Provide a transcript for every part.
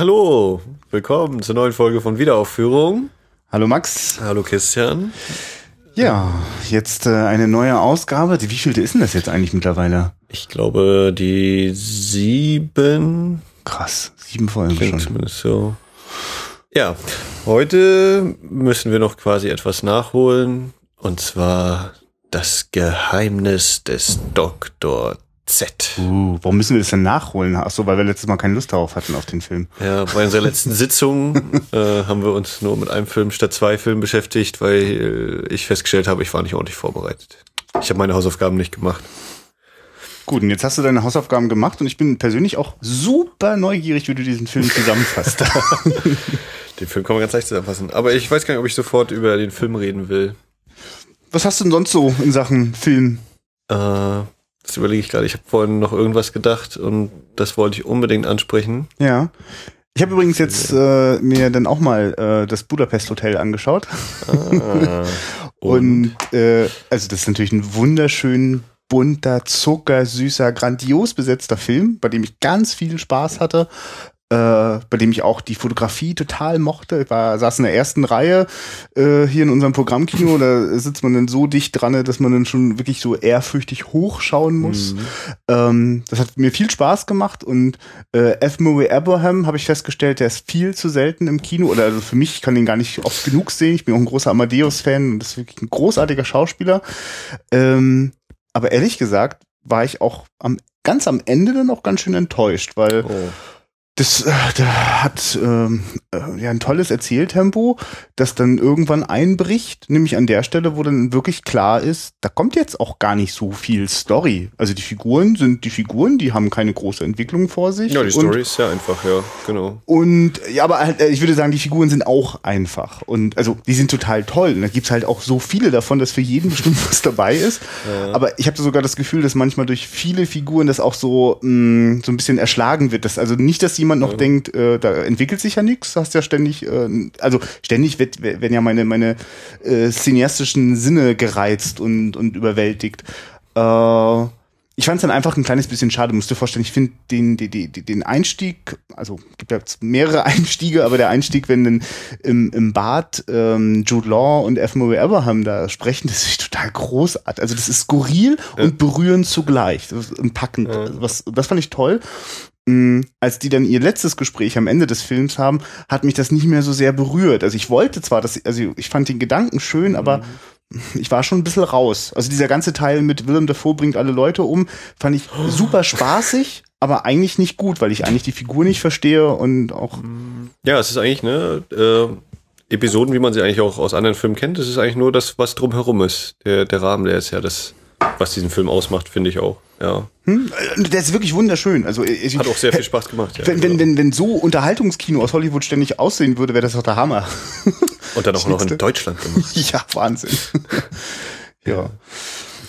Hallo, willkommen zur neuen Folge von Wiederaufführung. Hallo Max. Hallo Christian. Ja, jetzt äh, eine neue Ausgabe. Die, wie vielte ist denn das jetzt eigentlich mittlerweile? Ich glaube, die sieben. Krass, sieben Folgen schon. zumindest so. Ja, heute müssen wir noch quasi etwas nachholen. Und zwar das Geheimnis des Dr. Z. Uh, warum müssen wir das denn nachholen? Ach so, weil wir letztes Mal keine Lust darauf hatten auf den Film. Ja, bei unserer letzten Sitzung äh, haben wir uns nur mit einem Film statt zwei Filmen beschäftigt, weil äh, ich festgestellt habe, ich war nicht ordentlich vorbereitet. Ich habe meine Hausaufgaben nicht gemacht. Gut, und jetzt hast du deine Hausaufgaben gemacht und ich bin persönlich auch super neugierig, wie du diesen Film zusammenfasst. Den Film kann man ganz leicht zusammenfassen. Aber ich weiß gar nicht, ob ich sofort über den Film reden will. Was hast du denn sonst so in Sachen Film? Äh, das überlege ich gerade. Ich habe vorhin noch irgendwas gedacht und das wollte ich unbedingt ansprechen. Ja. Ich habe übrigens jetzt äh, mir dann auch mal äh, das Budapest Hotel angeschaut. Ah, Und, äh, also das ist natürlich ein wunderschön bunter, zuckersüßer, grandios besetzter Film, bei dem ich ganz viel Spaß hatte, äh, bei dem ich auch die Fotografie total mochte. Ich war, saß in der ersten Reihe äh, hier in unserem Programmkino, da sitzt man dann so dicht dran, dass man dann schon wirklich so ehrfürchtig hochschauen muss. Ähm, das hat mir viel Spaß gemacht und äh, F. Murray Abraham habe ich festgestellt, der ist viel zu selten im Kino oder also für mich ich kann den gar nicht oft genug sehen. Ich bin auch ein großer Amadeus-Fan und das ist wirklich ein großartiger Schauspieler. Ähm, aber ehrlich gesagt war ich auch am ganz am Ende dann auch ganz schön enttäuscht, weil oh. Das äh, hat ähm, äh, ja ein tolles Erzähltempo, das dann irgendwann einbricht, nämlich an der Stelle, wo dann wirklich klar ist, da kommt jetzt auch gar nicht so viel Story. Also die Figuren sind die Figuren, die haben keine große Entwicklung vor sich. Ja, die und, Story ist ja einfach, ja, genau. Und ja, aber halt, äh, ich würde sagen, die Figuren sind auch einfach. Und also die sind total toll. Und da gibt's halt auch so viele davon, dass für jeden bestimmt was dabei ist. Aber ich habe sogar das Gefühl, dass manchmal durch viele Figuren das auch so, mh, so ein bisschen erschlagen wird. Dass, also nicht, dass jemand noch denkt, äh, da entwickelt sich ja nichts, hast ja ständig, äh, also ständig wird, werden ja meine, meine äh, cineastischen Sinne gereizt und, und überwältigt. Äh, ich fand es dann einfach ein kleines bisschen schade. Musst dir vorstellen, ich finde den, den, den, den Einstieg, also gibt ja jetzt mehrere Einstiege, aber der Einstieg, wenn dann im, im Bad ähm, Jude Law und F. Murray Abraham da sprechen, das ist total großartig. Also das ist skurril und berührend zugleich. Das ist und packend. Was, das fand ich toll. Mm, Als die dann ihr letztes Gespräch am Ende des Films haben, hat mich das nicht mehr so sehr berührt. Also ich wollte zwar, dass, also ich fand den Gedanken schön, aber ich war schon ein bisschen raus. Also dieser ganze Teil mit Willem Dafoe bringt alle Leute um, fand ich super spaßig, aber eigentlich nicht gut, weil ich eigentlich die Figur nicht verstehe und auch Ja, es ist eigentlich, ne, äh, Episoden, wie man sie eigentlich auch aus anderen Filmen kennt, es ist eigentlich nur das, was drumherum ist. Der, der Rahmen, der ist ja das, was diesen Film ausmacht, finde ich auch. Ja. hm, der ist wirklich wunderschön. Also ich, Hat auch sehr viel Spaß gemacht, ja. wenn, wenn, genau. wenn, wenn so Unterhaltungskino aus Hollywood ständig aussehen würde, wäre das doch der Hammer. Und dann auch noch in. Deutschland gemacht. ja, Wahnsinn. ja.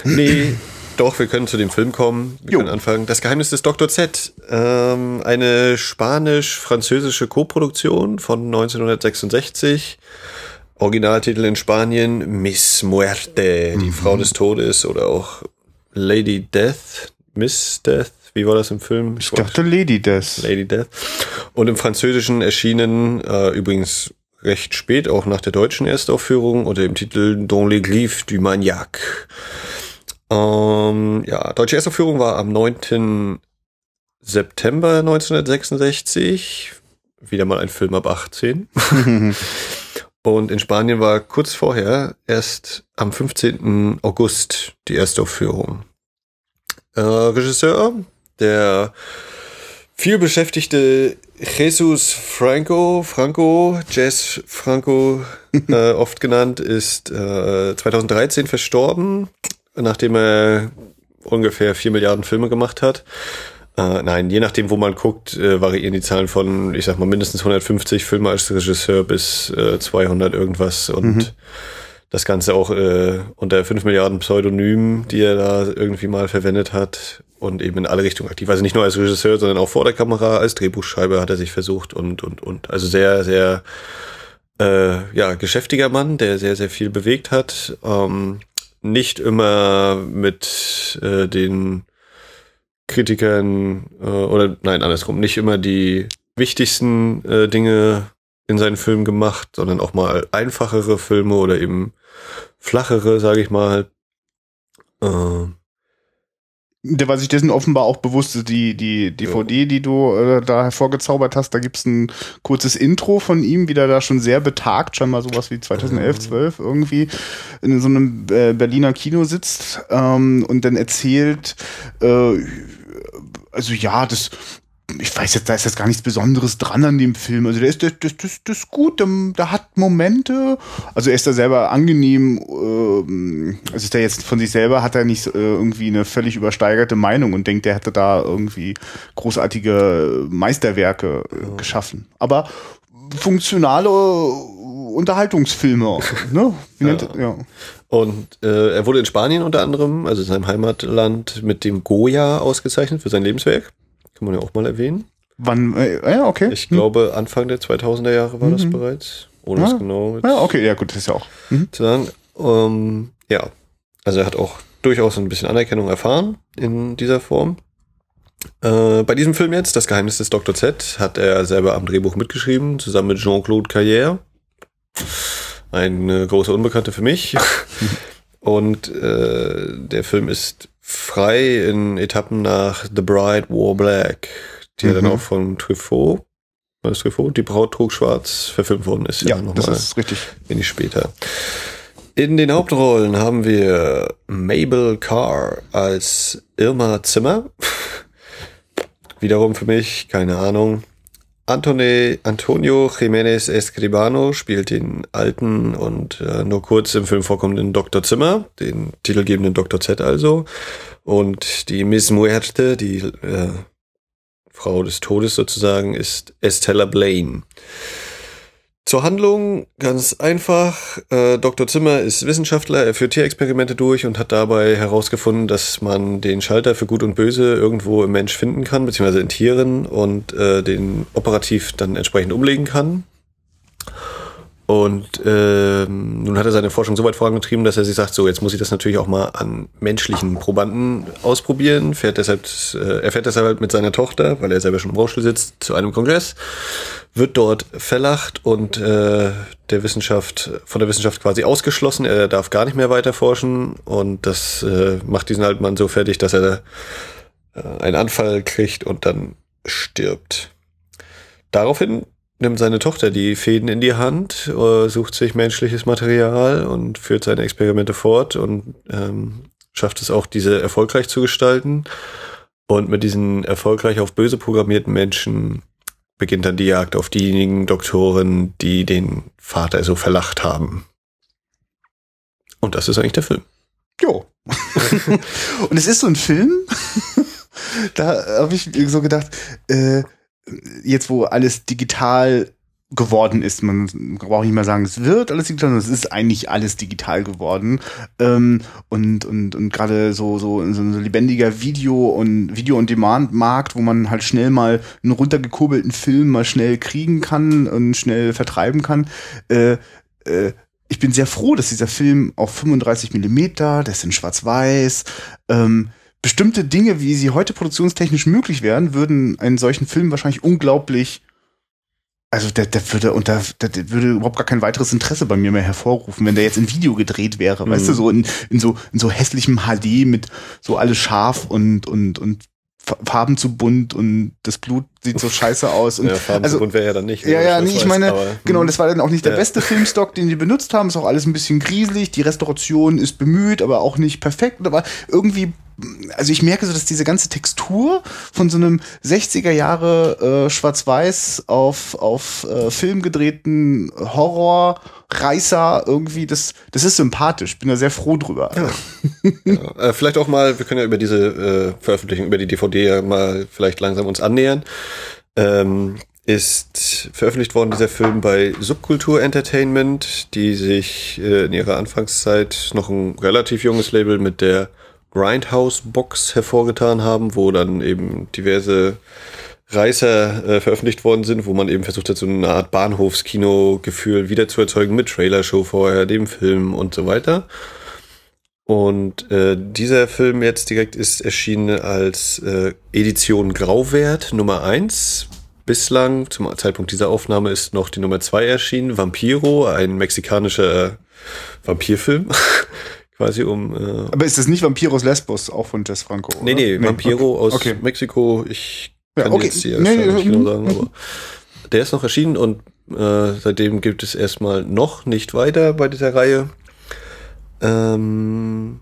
Nee, doch, wir können zu dem Film kommen. Wir Jo. können anfangen. Das Geheimnis des Dr. Z. Ähm, eine spanisch-französische Koproduktion von 1966. Originaltitel in Spanien Miss Muerte, die Frau des Todes oder auch Lady Death, Miss Death. Wie war das im Film? Ich dachte Lady das. Lady Death. Und im Französischen erschienen, äh, übrigens recht spät, auch nach der deutschen Erstaufführung, unter dem Titel Dans les griffes du Maniac. Ähm, ja, deutsche Erstaufführung war am 9. September 1966. Wieder mal ein Film ab 18. Und in Spanien war kurz vorher, erst am 15. August, die Erstaufführung. Äh, Regisseur, der viel beschäftigte Jesus Franco, Franco, Jazz Franco, äh, oft genannt, ist äh, 2013 verstorben, nachdem er ungefähr vier Milliarden Filme gemacht hat. Äh, nein, je nachdem, wo man guckt, äh, variieren die Zahlen von, ich sag mal, mindestens 150 Filme als Regisseur bis äh, 200 irgendwas und das Ganze auch äh, unter 5 Milliarden Pseudonymen, die er da irgendwie mal verwendet hat und eben in alle Richtungen aktiv. Also nicht nur als Regisseur, sondern auch vor der Kamera, als Drehbuchschreiber hat er sich versucht und, und, und. Also sehr, sehr, äh, ja, geschäftiger Mann, der sehr, sehr viel bewegt hat. Ähm, nicht immer mit äh, den Kritikern äh, oder nein, andersrum, nicht immer die wichtigsten äh, Dinge in seinen Filmen gemacht, sondern auch mal einfachere Filme oder eben flachere, sage ich mal. Äh, der war sich dessen offenbar auch bewusst, die, die DVD, die du äh, da hervorgezaubert hast, da gibt's ein kurzes Intro von ihm, wie der da schon sehr betagt, scheinbar sowas wie 2011, 12 mhm. irgendwie, in so einem äh, Berliner Kino sitzt ähm, und dann erzählt, äh, also ja, das, ich weiß jetzt, da ist jetzt gar nichts Besonderes dran an dem Film. Also der ist, das, das, das, das ist gut, der, hat Momente. Also er ist da selber angenehm, äh, also ist er jetzt von sich selber, hat er nicht äh, irgendwie eine völlig übersteigerte Meinung und denkt, der hätte da irgendwie großartige Meisterwerke äh, geschaffen. Aber funktionale Unterhaltungsfilme, ne? Wie nennt, ja. ja. Und äh, er wurde in Spanien unter anderem, also in seinem Heimatland, mit dem Goya ausgezeichnet für sein Lebenswerk. Kann man ja auch mal erwähnen. Wann? Äh, ja, okay. Ich hm. glaube, Anfang der 2000er Jahre war mhm. das bereits. Ohne ja. es genau Ja, okay, ja, gut, das ist ja auch. Mhm. Zu sagen. Ähm, ja, also er hat auch durchaus ein bisschen Anerkennung erfahren in dieser Form. Äh, bei diesem Film jetzt, Das Geheimnis des Dr. Z, hat er selber am Drehbuch mitgeschrieben, zusammen mit Jean-Claude Carrière. Eine große Unbekannte für mich. Und äh, der Film ist frei in Etappen nach The Bride Wore Black, die mhm. ja dann auch von Truffaut, war das Truffaut? Die Braut trug schwarz verfilmt worden ist. Ja, ja das ist richtig. Wenig später. In den Hauptrollen haben wir Mabel Carr als Irma Zimmer. Wiederum für mich, keine Ahnung, Antone, Antonio Jiménez Escribano spielt den alten und äh, nur kurz im Film vorkommenden Dr. Zimmer, den titelgebenden Dr. Z also. Und die Miss Muerte, die äh, Frau des Todes sozusagen, ist Estella Blaine. Zur Handlung ganz einfach. Äh, Dr. Zimmer ist Wissenschaftler, er führt Tierexperimente durch und hat dabei herausgefunden, dass man den Schalter für Gut und Böse irgendwo im Mensch finden kann, beziehungsweise in Tieren und äh, den operativ dann entsprechend umlegen kann. Und äh, nun hat er seine Forschung so weit vorangetrieben, dass er sich sagt, so jetzt muss ich das natürlich auch mal an menschlichen Probanden ausprobieren. Fährt deshalb, äh, er fährt deshalb halt mit seiner Tochter, weil er selber schon im Rollstuhl sitzt, zu einem Kongress, wird dort verlacht und äh, der Wissenschaft von der Wissenschaft quasi ausgeschlossen. Er darf gar nicht mehr weiter forschen und das äh, macht diesen alten Mann so fertig, dass er äh, einen Anfall kriegt und dann stirbt. Daraufhin nimmt seine Tochter die Fäden in die Hand, äh, sucht sich menschliches Material und führt seine Experimente fort und ähm, schafft es auch, diese erfolgreich zu gestalten. Und mit diesen erfolgreich auf böse programmierten Menschen beginnt dann die Jagd auf diejenigen Doktoren, die den Vater so verlacht haben. Und das ist eigentlich der Film. Jo. und es ist so ein Film, da habe ich so gedacht, äh, jetzt wo alles digital geworden ist. Man braucht nicht mehr sagen, es wird alles digital, sondern es ist eigentlich alles digital geworden. Ähm, und und, und gerade so, so, so ein lebendiger Video- und Video-on-Demand-Markt, wo man halt schnell mal einen runtergekurbelten Film mal schnell kriegen kann und schnell vertreiben kann. Äh, äh, ich bin sehr froh, dass dieser Film auf 35 Millimeter, der ist in schwarz-weiß, ähm, bestimmte Dinge, wie sie heute produktionstechnisch möglich wären, würden einen solchen Film wahrscheinlich unglaublich also der, der würde und der, der würde überhaupt gar kein weiteres Interesse bei mir mehr hervorrufen, wenn der jetzt in Video gedreht wäre, mhm. weißt du, mhm. so in, in so in so hässlichem HD mit so alles scharf und und und Farben zu bunt und das Blut sieht so scheiße aus. Und ja, Farben also, zu bunt wäre ja dann nicht. Ja, ja, nee, ich meine, aber, genau, hm. das war dann auch nicht der ja. beste Filmstock, den die benutzt haben. Ist auch alles ein bisschen grieselig. Die Restauration ist bemüht, aber auch nicht perfekt. Aber irgendwie also ich merke so, dass diese ganze Textur von so einem 60er Jahre äh, Schwarz-Weiß auf, auf äh, Film gedrehten Horror, Reißer irgendwie, das, das ist sympathisch. Bin da sehr froh drüber. Ja. ja. Äh, vielleicht auch mal, wir können ja über diese äh, Veröffentlichung, über die DVD ja mal vielleicht langsam uns annähern. Ähm, ist veröffentlicht worden, dieser Film bei Subkultur Entertainment, die sich äh, in ihrer Anfangszeit noch ein relativ junges Label mit der Grindhouse-Box hervorgetan haben, wo dann eben diverse Reißer äh, veröffentlicht worden sind, wo man eben versucht hat, so eine Art Bahnhofskino-Gefühl wieder zu erzeugen mit Trailershow vorher, dem Film und so weiter. Und äh, dieser Film jetzt direkt ist erschienen als äh, Edition Grauwert Nummer eins bislang, zum Zeitpunkt dieser Aufnahme, ist noch die Nummer zwei erschienen, Vampiro, ein mexikanischer Vampirfilm. Quasi um. Äh Aber ist das nicht Vampiros Lesbos, auch von Jess Franco? Oder? Nee, nee, nee Vampiro okay. aus okay. Mexiko. Ich kann ja, okay. jetzt hier nee, nicht genau sagen, aber der ist noch erschienen und äh, seitdem gibt es erstmal noch nicht weiter bei dieser Reihe. Ähm,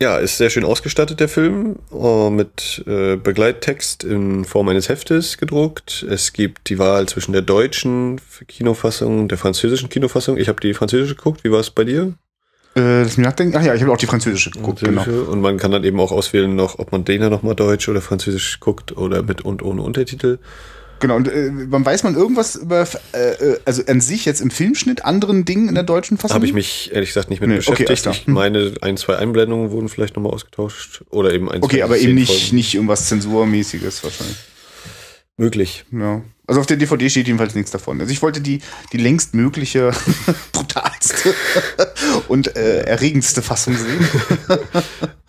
ja, ist sehr schön ausgestattet, der Film, äh, mit äh, Begleittext in Form eines Heftes gedruckt. Es gibt die Wahl zwischen der deutschen Kinofassung und der französischen Kinofassung. Ich habe die französische geguckt. Wie war es bei dir? Äh, lass mich nachdenken. Ach ja, ich habe auch die französische geguckt. Französische. Genau. Und man kann dann eben auch auswählen, noch, ob man den ja nochmal deutsch oder französisch guckt oder mit und ohne Untertitel. Genau, und äh, man weiß man irgendwas über, äh, äh, also an sich jetzt im Filmschnitt, anderen Dingen in der deutschen Fassung? Habe ich mich ehrlich gesagt nicht mit nee, beschäftigt. Okay, ich meine, ein, zwei Einblendungen wurden vielleicht nochmal ausgetauscht oder eben ein, Okay, aber eben nicht, nicht irgendwas Zensurmäßiges wahrscheinlich. Möglich. Ja. Also auf der DVD steht jedenfalls nichts davon. Also ich wollte die, die längst mögliche, brutalste und äh, erregendste Fassung sehen.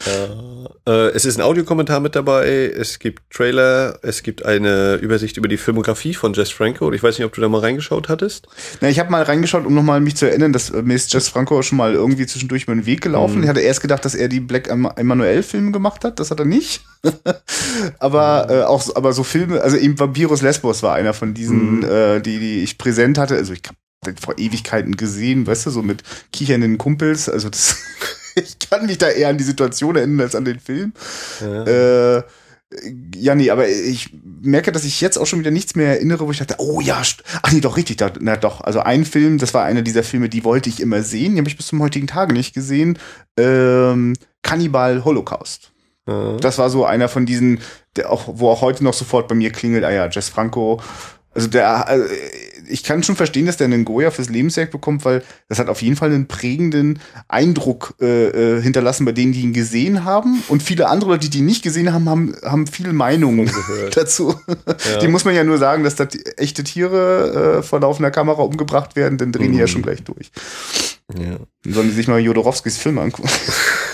ja, äh, es ist ein Audiokommentar mit dabei, es gibt Trailer, es gibt eine Übersicht über die Filmografie von Jess Franco. Ich weiß nicht, ob du da mal reingeschaut hattest. Na, ich habe mal reingeschaut, um nochmal mich zu erinnern, dass äh, mir ist Jess Franco schon mal irgendwie zwischendurch über den Weg gelaufen. Mhm. Ich hatte erst gedacht, dass er die Black Emanuel-Filme gemacht hat. Das hat er nicht. aber mhm. äh, auch aber so Filme, also eben Vampiros Lesbos war einer von diesen, mhm. äh, die, die ich präsent hatte. Also ich habe vor Ewigkeiten gesehen, weißt du, so mit kichernden Kumpels. Also das, ich kann mich da eher an die Situation erinnern als an den Film. Ja. Äh, ja, nee, aber ich merke, dass ich jetzt auch schon wieder nichts mehr erinnere, wo ich dachte, oh ja, ach nee, doch, richtig, da, na doch. Also ein Film, das war einer dieser Filme, die wollte ich immer sehen, die habe ich bis zum heutigen Tage nicht gesehen. Ähm, Cannibal Holocaust. Mhm. Das war so einer von diesen, der auch, wo auch heute noch sofort bei mir klingelt, ah ja, Jess Franco. Also der, also ich kann schon verstehen, dass der einen Goya fürs Lebenswerk bekommt, weil das hat auf jeden Fall einen prägenden Eindruck äh, äh hinterlassen bei denen, die ihn gesehen haben. Und viele andere Leute, die ihn nicht gesehen haben, haben, haben viele Meinungen dazu. Ja. Die muss man ja nur sagen, dass da echte Tiere äh, vor laufender Kamera umgebracht werden, dann drehen mhm. die ja mhm. schon gleich durch. Ja. Sollen die sich mal Jodorowskis Film angucken.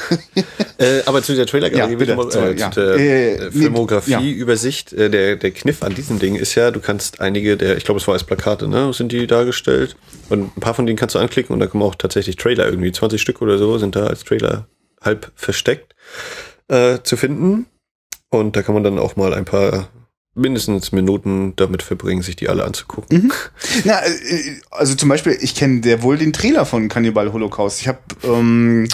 äh, aber zu der Trailer-Galerie, ja, äh, zu ja. der äh, äh Filmografie-Übersicht, äh, der, der Kniff an diesem Ding ist ja, du kannst einige der, ich glaube, es war als Plakate, ne, sind die dargestellt. Und ein paar von denen kannst du anklicken und da kommen auch tatsächlich Trailer, irgendwie 20 Stück oder so, sind da als Trailer halb versteckt äh, zu finden. Und da kann man dann auch mal ein paar mindestens Minuten damit verbringen, sich die alle anzugucken. Mhm. Na, äh, also zum Beispiel, ich kenne sehr wohl den Trailer von Cannibal Holocaust. Ich habe, ähm,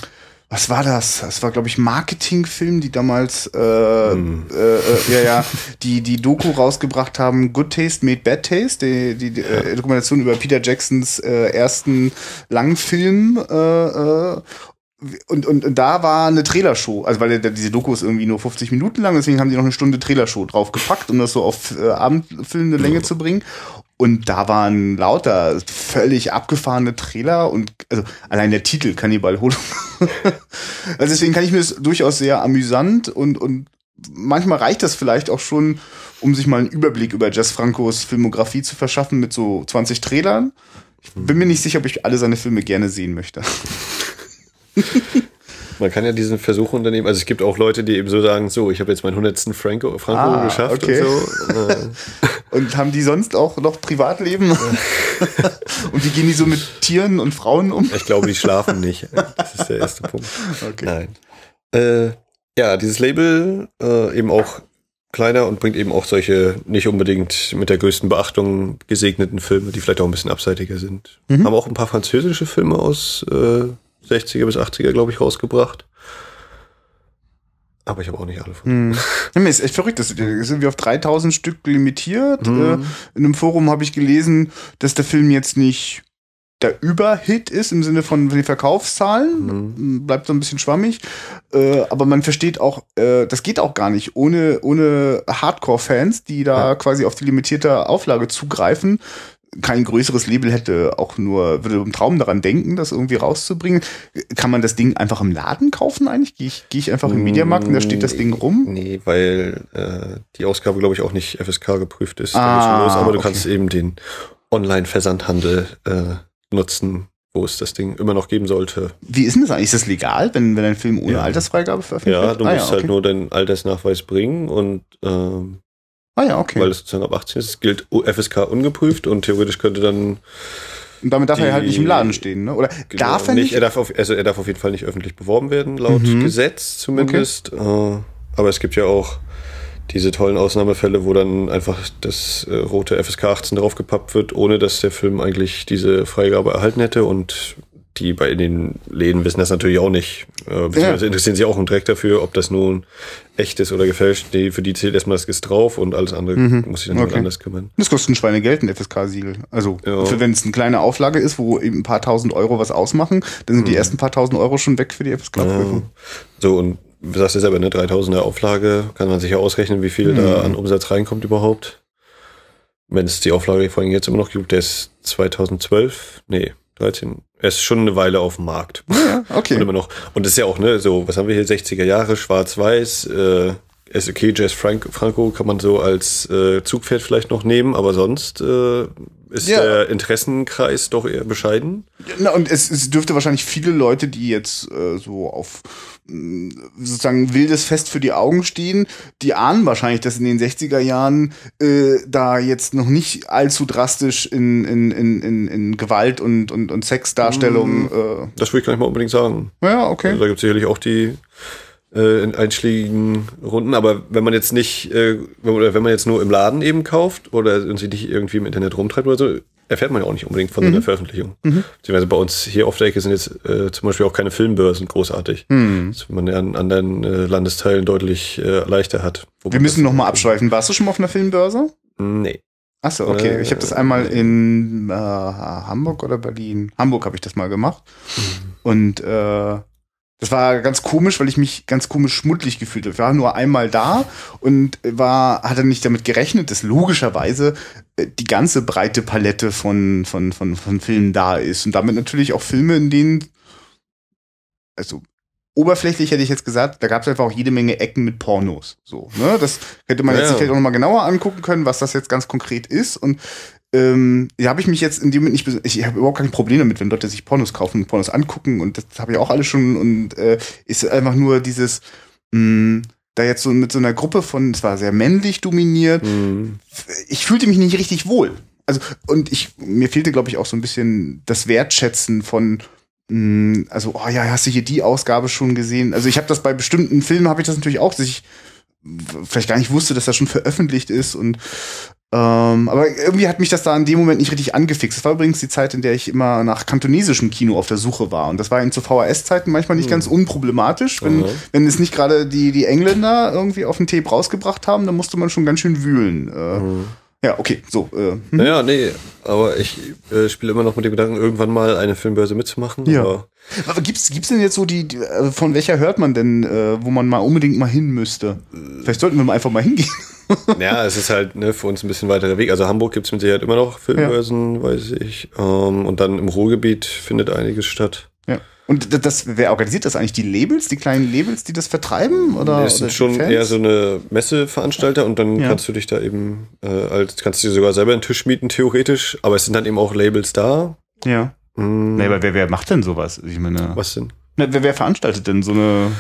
was war das? Das war, glaube ich, Marketingfilm, die damals, äh, mhm. äh, äh, ja, ja, die die Doku rausgebracht haben, Good Taste Made Bad Taste, die, die, die äh, Dokumentation über Peter Jacksons äh, ersten Langfilm. Äh, äh, und, und, und da war eine Trailershow, also weil der, diese Doku ist irgendwie nur 50 Minuten lang, deswegen haben die noch eine Stunde Trailershow draufgepackt, um das so auf äh, abendfüllende Länge zu bringen. Und da waren lauter völlig abgefahrene Trailer und also allein der Titel Cannibal Holo. also deswegen kann ich mir das durchaus sehr amüsant und, und manchmal reicht das vielleicht auch schon, um sich mal einen Überblick über Jess Francos Filmografie zu verschaffen mit so 20 Trailern. Ich bin mir nicht sicher, ob ich alle seine Filme gerne sehen möchte. Man kann ja diesen Versuch unternehmen. Also es gibt auch Leute, die eben so sagen, so, ich habe jetzt meinen 100. Franco, Franco ah, geschafft okay. und so. Und haben die sonst auch noch Privatleben? und wie gehen die so mit Tieren und Frauen um? Ich glaube, die schlafen nicht. Das ist der erste Punkt. Okay. Nein. Äh, ja, dieses Label äh, eben auch kleiner und bringt eben auch solche nicht unbedingt mit der größten Beachtung gesegneten Filme, die vielleicht auch ein bisschen abseitiger sind. Mhm. Haben auch ein paar französische Filme aus äh, 60er bis 80er, glaube ich, rausgebracht. Aber ich habe auch nicht alle von. Ja, ist echt verrückt. Das sind wir auf 3000 Stück limitiert. Hm. In einem Forum habe ich gelesen, dass der Film jetzt nicht der Überhit ist im Sinne von den Verkaufszahlen. Mhm. Bleibt so ein bisschen schwammig. Äh, aber man versteht auch, äh, das geht auch gar nicht ohne, ohne Hardcore-Fans, die da ja. quasi auf die limitierte Auflage zugreifen kein größeres Label hätte auch nur, würde im Traum daran denken, das irgendwie rauszubringen. Kann man das Ding einfach im Laden kaufen eigentlich? Gehe ich, geh ich einfach im Mediamarkt und da steht das Ding rum? Nee, weil äh, die Ausgabe, glaube ich, auch nicht FSK geprüft ist. Ah, aber du okay. kannst eben den Online-Versandhandel äh, nutzen, wo es das Ding immer noch geben sollte. Wie ist denn das eigentlich? Ist das legal, wenn, wenn ein Film ohne ja. Altersfreigabe veröffentlicht wird? Ja, du ah, musst ja, halt okay. halt nur deinen Altersnachweis bringen und ähm, Ah ja, okay. Weil es sozusagen ab 18 ist. Gilt FSK ungeprüft und theoretisch könnte dann. Und damit darf er halt nicht im Laden stehen, ne? Oder genau, darf er nicht? Er darf auf, also er darf auf jeden Fall nicht öffentlich beworben werden, laut mhm. Gesetz zumindest. Okay. Äh, aber es gibt ja auch diese tollen Ausnahmefälle, wo dann einfach das äh, rote FSK 18 draufgepappt wird, ohne dass der Film eigentlich diese Freigabe erhalten hätte und die bei den Läden wissen das natürlich auch nicht. Äh, beziehungsweise ja. interessieren sich auch einen Dreck dafür, ob das nun echt ist oder gefälscht. Die, für die zählt erstmal das Gist drauf und alles andere mhm. muss sich dann okay. anders kümmern. Das kostet ein Schweinegeld, ein FSK-Siegel. Also, ja. wenn es eine kleine Auflage ist, wo eben ein paar tausend Euro was ausmachen, dann sind mhm. die ersten paar tausend Euro schon weg für die FSK-Prüfung. Ja. So, und du sagst jetzt aber eine 3000er Auflage, kann man sich ja ausrechnen, wie viel mhm. da an Umsatz reinkommt überhaupt. Wenn es die Auflage vor allem jetzt immer noch gibt, der ist 2012, nee, 13, er ist schon eine Weile auf dem Markt. Ja, okay. Und immer noch. Und das ist ja auch, ne, so, was haben wir hier, 60er Jahre, schwarz-weiß, äh, okay, Jazz Frank Franco kann man so als äh, Zugpferd vielleicht noch nehmen, aber sonst äh, ist ja. der Interessenkreis doch eher bescheiden. Na, und es, es dürfte wahrscheinlich viele Leute, die jetzt äh, so auf sozusagen wildes Fest für die Augen stehen, die ahnen wahrscheinlich, dass in den 60er Jahren äh, da jetzt noch nicht allzu drastisch in, in, in, in, in Gewalt und, und, und Sexdarstellungen. Mm, äh das würde ich gar nicht mal unbedingt sagen. Ja, okay. Also da gibt es sicherlich auch die äh, in einschlägigen Runden. Aber wenn man jetzt nicht, äh, oder wenn man jetzt nur im Laden eben kauft oder sich nicht irgendwie im Internet rumtreibt oder so, erfährt man ja auch nicht unbedingt von mhm. so einer Veröffentlichung. Mhm. Beziehungsweise bei uns hier auf der Ecke sind jetzt äh, zum Beispiel auch keine Filmbörsen großartig. Mhm. Das man ja an anderen äh, Landesteilen deutlich äh, leichter hat. Wir müssen noch mal abschweifen. Warst du schon mal auf einer Filmbörse? Nee. Achso, okay. Ich habe das einmal in äh, Hamburg oder Berlin. Hamburg habe ich das mal gemacht. Mhm. Und äh, das war ganz komisch, weil ich mich ganz komisch schmuddelig gefühlt habe. Ich war nur einmal da und war, hatte nicht damit gerechnet, dass logischerweise äh, die ganze breite Palette von, von, von, von Filmen da ist. Und damit natürlich auch Filme, in denen, also oberflächlich hätte ich jetzt gesagt, da gab es einfach auch jede Menge Ecken mit Pornos. So, ne? Das hätte man ja, jetzt vielleicht auch nochmal genauer angucken können, was das jetzt ganz konkret ist. Und ähm, da habe ich mich jetzt in dem Moment nicht, ich habe überhaupt kein Problem damit, wenn Leute sich Pornos kaufen und Pornos angucken und das habe ich auch alle schon und äh, ist einfach nur dieses, mh, mm, da jetzt so mit so einer Gruppe von, es war sehr männlich dominiert, mhm. ich fühlte mich nicht richtig wohl. Also, und ich, mir fehlte, glaube ich, auch so ein bisschen das Wertschätzen von, mh, mm, also, oh ja, hast du hier die Ausgabe schon gesehen? Also, ich habe das bei bestimmten Filmen, habe ich das natürlich auch, dass ich vielleicht gar nicht wusste, dass das schon veröffentlicht ist und ähm, aber irgendwie hat mich das da in dem Moment nicht richtig angefixt. Das war übrigens die Zeit, in der ich immer nach kantonesischem Kino auf der Suche war. Und das war eben zu VHS-Zeiten manchmal nicht mhm. ganz unproblematisch. Wenn, mhm. wenn es nicht gerade die, die Engländer irgendwie auf den Tape rausgebracht haben, dann musste man schon ganz schön wühlen. Äh, mhm. Ja, okay, so. Äh, hm. Naja, nee, aber ich äh, spiele immer noch mit dem Gedanken, irgendwann mal eine Filmbörse mitzumachen. Ja. Aber, aber gibt's, gibt's denn jetzt so die, die äh, von welcher hört man denn, äh, wo man mal unbedingt mal hin müsste? Vielleicht sollten wir mal einfach mal hingehen. ja, es ist halt ne, für uns ein bisschen weiterer Weg. Also Hamburg gibt's mit Sicherheit immer noch Filmbörsen, ja. weiß ich. Ähm, und dann im Ruhrgebiet findet einiges statt. Ja. Und das, wer organisiert das eigentlich? Die Labels, die kleinen Labels, die das vertreiben? Oder, das sind schon Fans? eher so eine Messeveranstalter und dann ja. kannst du dich da eben, äh, als kannst du dir sogar selber einen Tisch mieten, theoretisch, aber es sind dann eben auch Labels da. Ja. Mm. Nee, aber wer, wer macht denn sowas? Ich meine. Was denn? Na, wer, wer veranstaltet denn so eine.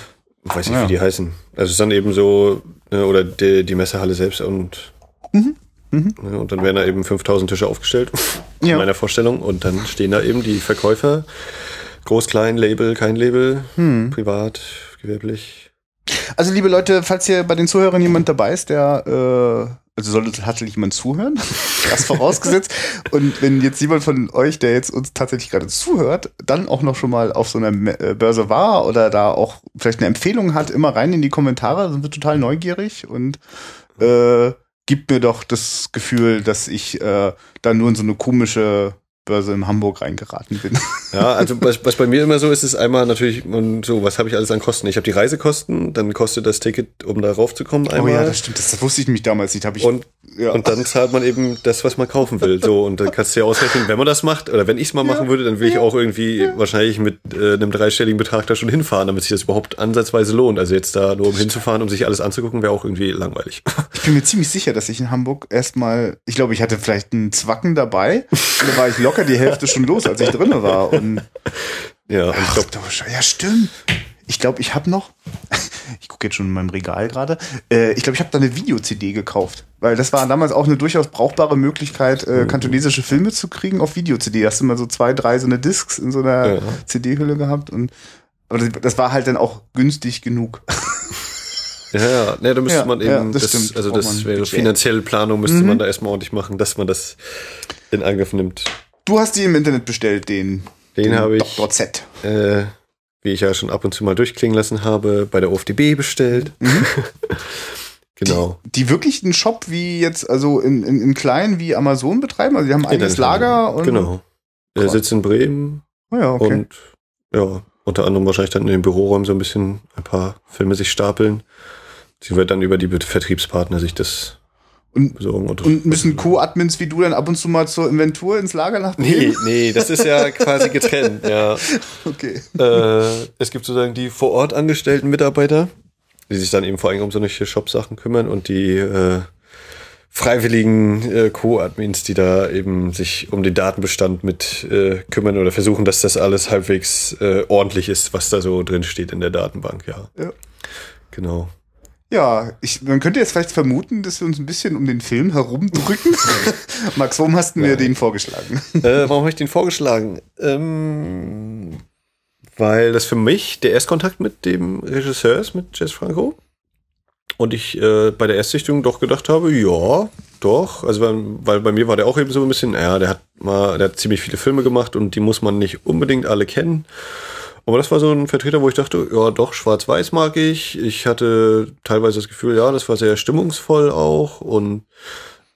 Ich weiß nicht, ja. wie die heißen. Also es ist dann eben so, ne, oder die, die Messehalle selbst und mhm. Mhm. Ne, und dann werden da eben 5000 Tische aufgestellt, in ja. meiner Vorstellung. Und dann stehen da eben die Verkäufer Groß, klein, Label, kein Label, hm. privat, gewerblich. Also liebe Leute, falls hier bei den Zuhörern jemand dabei ist, der äh, also sollte tatsächlich jemand zuhören, das vorausgesetzt. Und wenn jetzt jemand von euch, der jetzt uns tatsächlich gerade zuhört, dann auch noch schon mal auf so einer äh, Börse war oder da auch vielleicht eine Empfehlung hat, immer rein in die Kommentare, sind wir total neugierig und äh, gibt mir doch das Gefühl, dass ich äh, da nur in so eine komische Börse in Hamburg reingeraten bin. Ja, also was, was bei mir immer so ist, ist einmal natürlich so, was habe ich alles an Kosten? Ich habe die Reisekosten, dann kostet das Ticket, um da raufzukommen einmal. Oh ja, das stimmt, das, das wusste ich nämlich damals nicht. Hab ich, und, ja. und dann zahlt man eben das, was man kaufen will. So und dann kannst du ja ausrechnen, wenn man das macht oder wenn ich es mal machen würde, dann will ich auch irgendwie wahrscheinlich mit äh, einem dreistelligen Betrag da schon hinfahren, damit sich das überhaupt ansatzweise lohnt. Also jetzt da nur um hinzufahren, um sich alles anzugucken, wäre auch irgendwie langweilig. Ich bin mir ziemlich sicher, dass ich in Hamburg erstmal, ich glaube, ich hatte vielleicht einen Zwacken dabei. da war ich locker die Hälfte schon los, als ich drin war. Und ja, Ach, glaub, ja, stimmt. Ich glaube, ich habe noch, ich gucke jetzt schon in meinem Regal gerade, äh, ich glaube, ich habe da eine Video-CD gekauft. Weil das war damals auch eine durchaus brauchbare Möglichkeit, äh, kantonesische Filme zu kriegen auf Video-CD. Hast du mal so zwei, drei so eine Discs in so einer Ja. CD-Hülle gehabt und aber das, das war halt dann auch günstig genug. Ja, ja, ne, da müsste Ja, man eben, ja, das das, stimmt. also das wäre finanzielle Planung, müsste man da erstmal ordentlich machen, dass man das in Angriff nimmt. Du hast die im Internet bestellt, den, Den habe ich, Dr. Z. äh, wie ich ja schon ab und zu mal durchklingen lassen habe, bei der OFDB bestellt. genau. Die wirklich einen Shop wie jetzt, also in, in, in klein wie Amazon betreiben? Also die haben ein eigenes Lager und. Genau. Er Krass. sitzt in Bremen Oh ja, okay. und ja, unter anderem wahrscheinlich dann in den Büroräumen so ein bisschen ein paar Filme sich stapeln. Sie wird dann über die Vertriebspartner sich das Und- Und müssen Co-Admins wie du dann ab und zu mal zur Inventur ins Lager nach Nee, nee, das ist ja quasi getrennt, ja. Okay. Äh, es gibt sozusagen die vor Ort angestellten Mitarbeiter, die sich dann eben vor allem um solche Shop-Sachen kümmern und die äh, freiwilligen äh, Co-Admins, die da eben sich um den Datenbestand mit äh, kümmern oder versuchen, dass das alles halbwegs äh, ordentlich ist, was da so drin steht in der Datenbank, ja. Ja. Genau. Ja, ich, man könnte jetzt vielleicht vermuten, dass wir uns ein bisschen um den Film herumdrücken. Max, warum hast du mir den vorgeschlagen? äh, warum habe ich den vorgeschlagen? Ähm, weil das für mich der Erstkontakt mit dem Regisseur ist, mit Jess Franco. Und ich äh, bei der Erstsichtung doch gedacht habe, ja, doch. Also weil, weil bei mir war der auch eben so ein bisschen, ja, der hat mal, der hat ziemlich viele Filme gemacht und die muss man nicht unbedingt alle kennen. Aber das war so ein Vertreter, wo ich dachte, ja, doch, schwarz-weiß mag ich. Ich hatte teilweise das Gefühl, ja, das war sehr stimmungsvoll auch und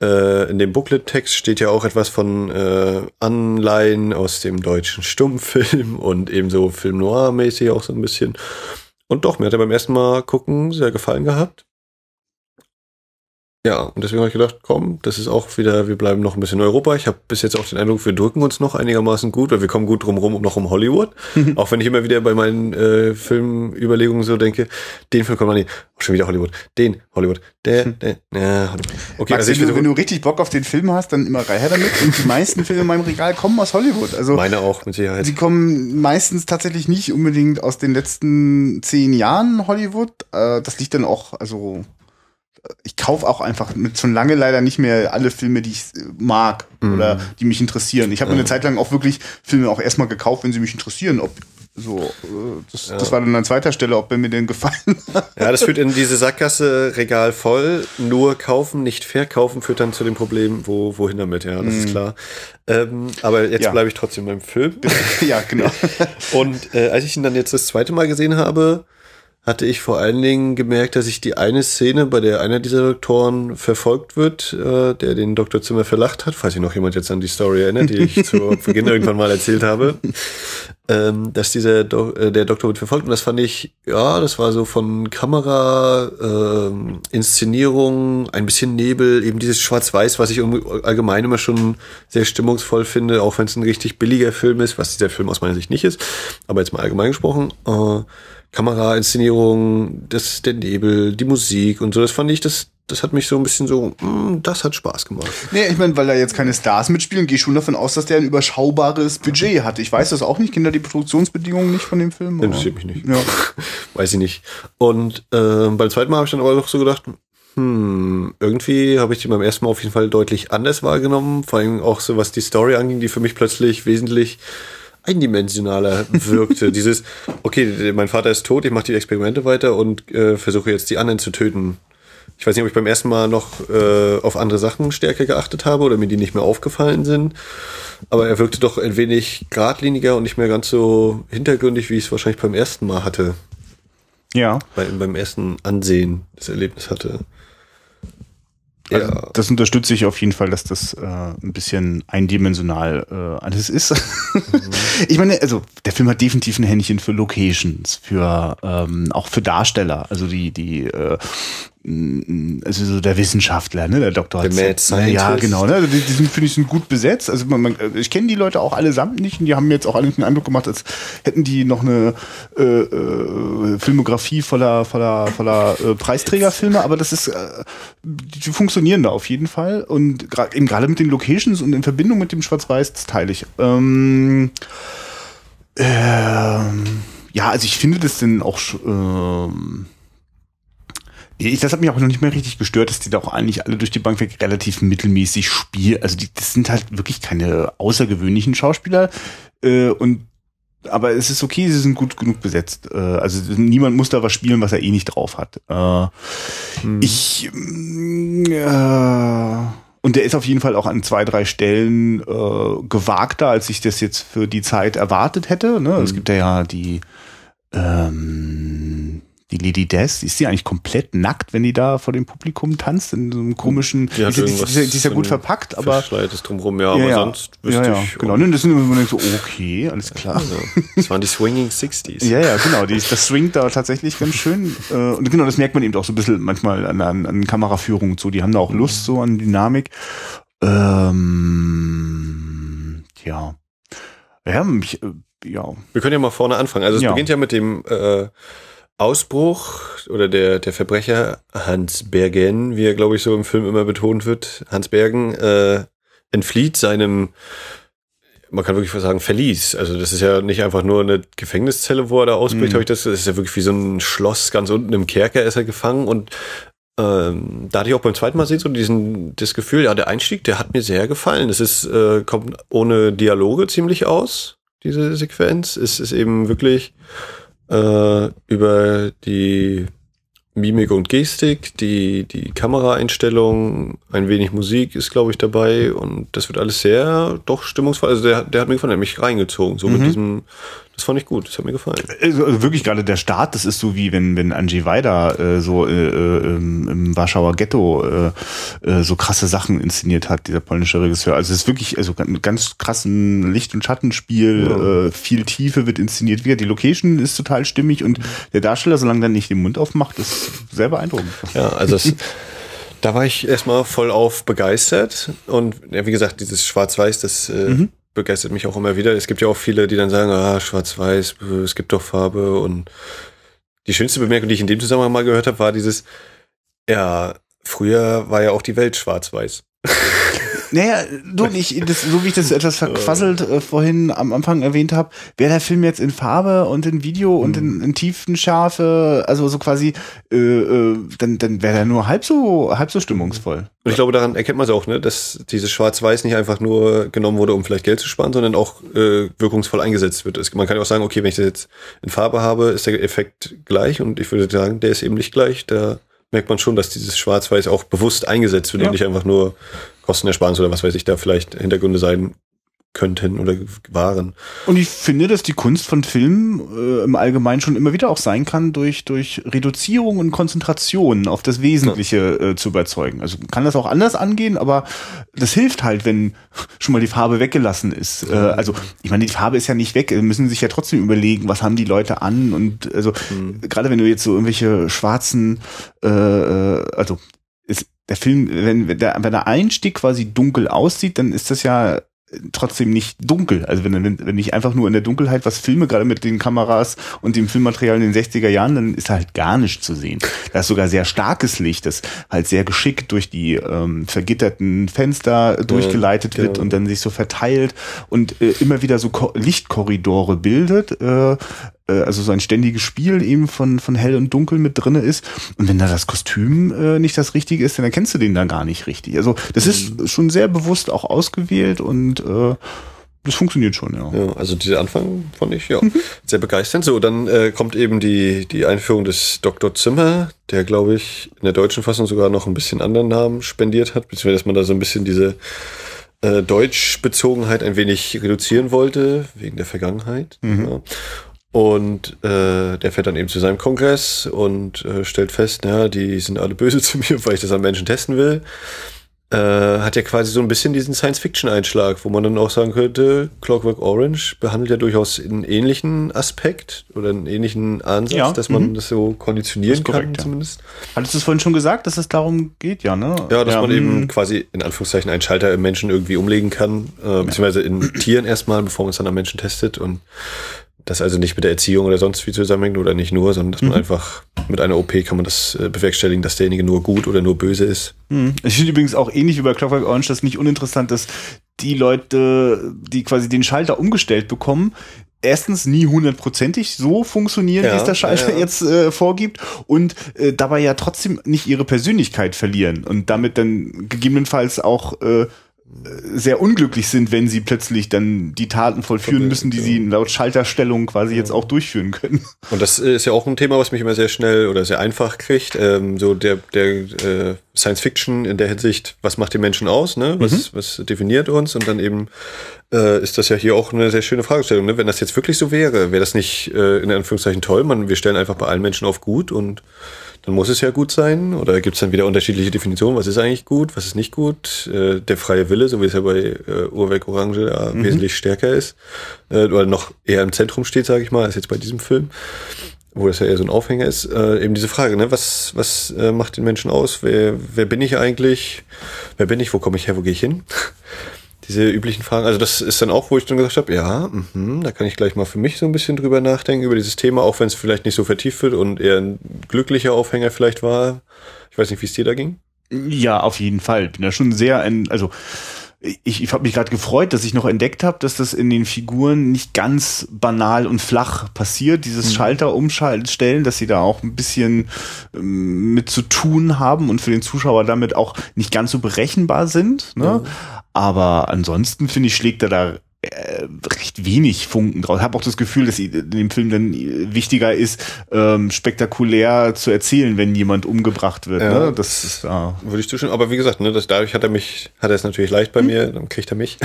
äh, in dem Booklet-Text steht ja auch etwas von äh, Anleihen aus dem deutschen Stummfilm und ebenso Film Noir-mäßig auch so ein bisschen. Und doch, mir hat er beim ersten Mal gucken sehr gefallen gehabt. Ja, und deswegen habe ich gedacht, komm, das ist auch wieder, wir bleiben noch ein bisschen in Europa. Ich habe bis jetzt auch den Eindruck, wir drücken uns noch einigermaßen gut, weil wir kommen gut drum rum um noch um Hollywood. auch wenn ich immer wieder bei meinen äh, Filmüberlegungen so denke, den Film kommt man nicht, oh, schon wieder Hollywood, den Hollywood, der, der, ja, Hollywood. Okay, Max, also wenn, du, wenn du richtig Bock auf den Film hast, dann immer her damit. Und die meisten Filme in meinem Regal kommen aus Hollywood. Also meine auch mit Sicherheit. sie kommen meistens tatsächlich nicht unbedingt aus den letzten zehn Jahren Hollywood. Äh, das liegt dann auch, also ich kaufe auch einfach mit schon lange leider nicht mehr alle Filme, die ich äh, mag oder die mich interessieren. Ich habe eine Zeit lang auch wirklich Filme auch erstmal gekauft, wenn sie mich interessieren. Ob so, äh, das, das war dann an zweiter Stelle, ob er mir denn gefallen hat. Ja, das führt in diese Sackgasse Regal voll. Nur kaufen, nicht verkaufen führt dann zu dem Problem, wo, wohin damit, ja, das ist klar. Ähm, aber jetzt Ja. bleibe ich trotzdem beim Film. ja, genau. Und äh, als ich ihn dann jetzt das zweite Mal gesehen habe, hatte ich vor allen Dingen gemerkt, dass ich die eine Szene, bei der einer dieser Doktoren verfolgt wird, äh, der den Dr. Zimmer verlacht hat, falls sich noch jemand jetzt an die Story erinnert, die ich zu Beginn irgendwann mal erzählt habe, ähm, dass dieser Do äh, der Doktor wird verfolgt und das fand ich, ja, das war so von Kamera, ähm, Inszenierung, ein bisschen Nebel, eben dieses Schwarz-Weiß, was ich allgemein immer schon sehr stimmungsvoll finde, auch wenn es ein richtig billiger Film ist, was dieser Film aus meiner Sicht nicht ist, aber jetzt mal allgemein gesprochen, äh, Kamera, Inszenierung, das, der Nebel, die Musik und so, das fand ich, das, das hat mich so ein bisschen so, mm, das hat Spaß gemacht. Nee, ich meine, weil da jetzt keine Stars mitspielen, gehe ich schon davon aus, dass der ein überschaubares Budget hat. Ich weiß das auch nicht, kenne da die Produktionsbedingungen nicht von dem Film. Interessiert mich nicht. Ja. Weiß ich nicht. Und äh, beim zweiten Mal habe ich dann aber doch so gedacht, hm, irgendwie habe ich die beim ersten Mal auf jeden Fall deutlich anders wahrgenommen. Vor allem auch so, was die Story anging, die für mich plötzlich wesentlich eindimensionaler wirkte. Dieses, okay, mein Vater ist tot, ich mache die Experimente weiter und äh, versuche jetzt die anderen zu töten. Ich weiß nicht, ob ich beim ersten Mal noch äh, auf andere Sachen stärker geachtet habe oder mir die nicht mehr aufgefallen sind. Aber er wirkte doch ein wenig geradliniger und nicht mehr ganz so hintergründig, wie ich es wahrscheinlich beim ersten Mal hatte ja. bei, beim ersten Ansehen das Erlebnis hatte. Also Ja. Das unterstütze ich auf jeden Fall, dass das äh, ein bisschen eindimensional äh, alles ist. ich meine, also der Film hat definitiv ein Händchen für Locations, für ähm, auch für Darsteller. Also die die äh, also so der Wissenschaftler, ne, der Doktor. Der Z. Mad Scientist. Ja, genau. Ne, also die, die sind finde ich sind gut besetzt. Also man, man, ich kenne die Leute auch allesamt nicht und die haben mir jetzt auch alle den Eindruck gemacht, als hätten die noch eine äh, äh, Filmografie voller voller voller äh, Preisträgerfilme. Aber das ist äh, die, funktionieren da auf jeden Fall und gra- eben gerade mit den Locations und in Verbindung mit dem Schwarz-Weiß das teile ich. Ähm, ähm, ja, also ich finde das denn auch ähm, ich, das hat mich auch noch nicht mehr richtig gestört, dass die da auch eigentlich alle durch die Bank weg relativ mittelmäßig spielen. Also die, das sind halt wirklich keine außergewöhnlichen Schauspieler. Äh, und aber es ist okay, sie sind gut genug besetzt. Äh, also niemand muss da was spielen, was er eh nicht drauf hat. Äh, hm. Ich äh, und der ist auf jeden Fall auch an zwei, drei Stellen äh, gewagter, als ich das jetzt für die Zeit erwartet hätte. Ne? Hm. Es gibt ja, ja die ähm, die Lady Death, ist die eigentlich komplett nackt, wenn die da vor dem Publikum tanzt, in so einem komischen, die, die, die, die, ist ja gut verpackt, aber. Verschleites drumherum, ja, aber ja, sonst wüsste ja, ja, ich. Genau, und das sind immer so, okay, alles klar. Ja, das waren die Swinging Sixties. Ja, ja, genau, die, das swingt da tatsächlich ganz schön. Äh, und genau, das merkt man eben auch so ein bisschen manchmal an, an, an Kameraführung und so, die haben da auch Lust so an Dynamik. Ähm, ja. Ja, mich, äh, ja. Wir können ja mal vorne anfangen. Also es Ja. beginnt ja mit dem äh, Ausbruch oder der, der Verbrecher Hans Bergen, wie er, glaube ich, so im Film immer betont wird. Hans Bergen äh, entflieht seinem, man kann wirklich sagen, Verlies. Also das ist ja nicht einfach nur eine Gefängniszelle, wo er da ausbricht, Mhm. habe ich das. Das ist ja wirklich wie so ein Schloss ganz unten im Kerker ist er gefangen und ähm, da hatte ich auch beim zweiten Mal sehen so diesen das Gefühl, ja, der Einstieg, der hat mir sehr gefallen. Es ist äh, kommt ohne Dialoge ziemlich aus, diese Sequenz. Es ist eben wirklich äh, über die Mimik und Gestik, die die Kameraeinstellung, ein wenig Musik ist, glaube ich, dabei und das wird alles sehr doch stimmungsvoll. Also der, der hat mir gefallen, der hat mich reingezogen. So mit diesem, das fand ich gut, das hat mir gefallen. Also, also wirklich gerade der Start, das ist so wie wenn wenn Angie Weider äh, so äh, äh, im, Warschauer Ghetto äh, äh, so krasse Sachen inszeniert hat, dieser polnische Regisseur. Also es ist wirklich also ganz krassen Licht- und Schattenspiel, äh, viel Tiefe wird inszeniert. Wieder die Location ist total stimmig und der Darsteller, solange er nicht den Mund aufmacht, ist sehr beeindruckend. Ja, also es, da war ich erstmal voll auf begeistert. Und ja, wie gesagt, dieses Schwarz-Weiß, das äh, begeistert mich auch immer wieder. Es gibt ja auch viele, die dann sagen, ah, Schwarz-Weiß, es gibt doch Farbe. Und die schönste Bemerkung, die ich in dem Zusammenhang mal gehört habe, war dieses, ja, früher war ja auch die Welt schwarz-weiß. Naja, du, ich, das, so wie ich das etwas verquasselt äh, vorhin am Anfang erwähnt habe, wäre der Film jetzt in Farbe und in Video und in, in Tiefenschärfe, also so quasi, äh, äh, dann, dann wäre er nur halb so, halb so stimmungsvoll. Und ich glaube, daran erkennt man es auch, ne, dass dieses Schwarz-Weiß nicht einfach nur genommen wurde, um vielleicht Geld zu sparen, sondern auch äh, wirkungsvoll eingesetzt wird. Es, man kann ja auch sagen, okay, wenn ich das jetzt in Farbe habe, ist der Effekt gleich und ich würde sagen, der ist eben nicht gleich. Da merkt man schon, dass dieses Schwarz-Weiß auch bewusst eingesetzt wird Ja. und nicht einfach nur Kostenersparnis oder was weiß ich da vielleicht Hintergründe sein könnten oder waren. Und ich finde, dass die Kunst von Filmen äh, im Allgemeinen schon immer wieder auch sein kann, durch, durch Reduzierung und Konzentration auf das Wesentliche äh, zu überzeugen. Also kann das auch anders angehen, aber das hilft halt, wenn schon mal die Farbe weggelassen ist. Äh, also ich meine, die Farbe ist ja nicht weg, Wir müssen sich ja trotzdem überlegen, was haben die Leute an und also gerade wenn du jetzt so irgendwelche schwarzen, äh, äh, also der Film, wenn, wenn der, wenn der Einstieg quasi dunkel aussieht, dann ist das ja trotzdem nicht dunkel. Also wenn, wenn, wenn ich einfach nur in der Dunkelheit was filme, gerade mit den Kameras und dem Filmmaterial in den 60er Jahren, dann ist da halt gar nichts zu sehen. Da ist sogar sehr starkes Licht, das halt sehr geschickt durch die ähm, vergitterten Fenster durchgeleitet wird genau. und dann sich so verteilt und äh, immer wieder so Ko Lichtkorridore bildet. Äh, äh, also so ein ständiges Spiel eben von, von hell und dunkel mit drinne ist. Und wenn da das Kostüm äh, nicht das Richtige ist, dann erkennst du den da gar nicht richtig. Also das ist schon sehr bewusst auch ausgewählt und äh, das funktioniert schon, ja. Ja, also dieser Anfang fand ich ja sehr begeisternd. So, dann äh, kommt eben die, die Einführung des Dr. Zimmer, der, glaube ich, in der deutschen Fassung sogar noch ein bisschen anderen Namen spendiert hat, beziehungsweise dass man da so ein bisschen diese äh, Deutschbezogenheit ein wenig reduzieren wollte, wegen der Vergangenheit. Ja. Und äh, der fährt dann eben zu seinem Kongress und äh, stellt fest, ja, die sind alle böse zu mir, weil ich das am Menschen testen will. Äh, hat ja quasi so ein bisschen diesen Science-Fiction-Einschlag, wo man dann auch sagen könnte, Clockwork Orange behandelt ja durchaus einen ähnlichen Aspekt oder einen ähnlichen Ansatz, Ja, dass man mhm. das so konditionieren Das korrekt, kann ja. zumindest. Hattest du es vorhin schon gesagt, dass es darum geht, ja, ne? Ja, dass man mm, eben quasi in Anführungszeichen einen Schalter im Menschen irgendwie umlegen kann, äh, beziehungsweise in Tieren erstmal, bevor man es dann am Menschen testet und das also nicht mit der Erziehung oder sonst wie zusammenhängt oder nicht nur, sondern dass man einfach mit einer OP kann man das äh, bewerkstelligen, dass derjenige nur gut oder nur böse ist. Mhm. Ich finde übrigens auch ähnlich wie bei Clockwork Orange das nicht uninteressant, dass die Leute, die quasi den Schalter umgestellt bekommen, erstens nie hundertprozentig so funktionieren, Ja, wie es der Schalter ja, ja. jetzt äh, vorgibt und äh, dabei ja trotzdem nicht ihre Persönlichkeit verlieren und damit dann gegebenenfalls auch äh, sehr unglücklich sind, wenn sie plötzlich dann die Taten vollführen müssen, die sie laut Schalterstellung quasi jetzt auch durchführen können. Und das ist ja auch ein Thema, was mich immer sehr schnell oder sehr einfach kriegt. Ähm, so der, der äh, Science Fiction in der Hinsicht, was macht die Menschen aus, ne? Was, was definiert uns? Und dann eben äh, ist das ja hier auch eine sehr schöne Fragestellung. Ne? Wenn das jetzt wirklich so wäre, wäre das nicht äh, in Anführungszeichen toll. Man, wir stellen einfach bei allen Menschen auf gut und dann muss es ja gut sein. Oder gibt es dann wieder unterschiedliche Definitionen? Was ist eigentlich gut, was ist nicht gut? Äh, der freie Wille, so wie es ja bei äh, Urwerk Orange ja, wesentlich stärker ist. Äh, oder noch eher im Zentrum steht, sage ich mal, als jetzt bei diesem Film wo das ja eher so ein Aufhänger ist, äh, eben diese Frage, ne, was, was äh, macht den Menschen aus? Wer, wer bin ich eigentlich? Wer bin ich? Wo komme ich her? Wo gehe ich hin? Diese üblichen Fragen. Also das ist dann auch, wo ich dann gesagt habe, ja, mh, da kann ich gleich mal für mich so ein bisschen drüber nachdenken, über dieses Thema, auch wenn es vielleicht nicht so vertieft wird und eher ein glücklicher Aufhänger vielleicht war. Ich weiß nicht, wie es dir da ging. Ja, auf jeden Fall. Bin da schon sehr, ein, also ich, ich habe mich gerade gefreut, dass ich noch entdeckt habe, dass das in den Figuren nicht ganz banal und flach passiert, dieses Schalter umstellen, dass sie da auch ein bisschen ähm, mit zu tun haben und für den Zuschauer damit auch nicht ganz so berechenbar sind. Ne? Aber ansonsten finde ich, schlägt er da äh, recht wenig Funken draus. Ich habe auch das Gefühl, dass in dem Film dann wichtiger ist, ähm, spektakulär zu erzählen, wenn jemand umgebracht wird. Ja. Ne? Das ist da. Würde ich zustimmen. Aber wie gesagt, ne, das, dadurch hat er mich, hat er es natürlich leicht bei mir, dann kriegt er mich.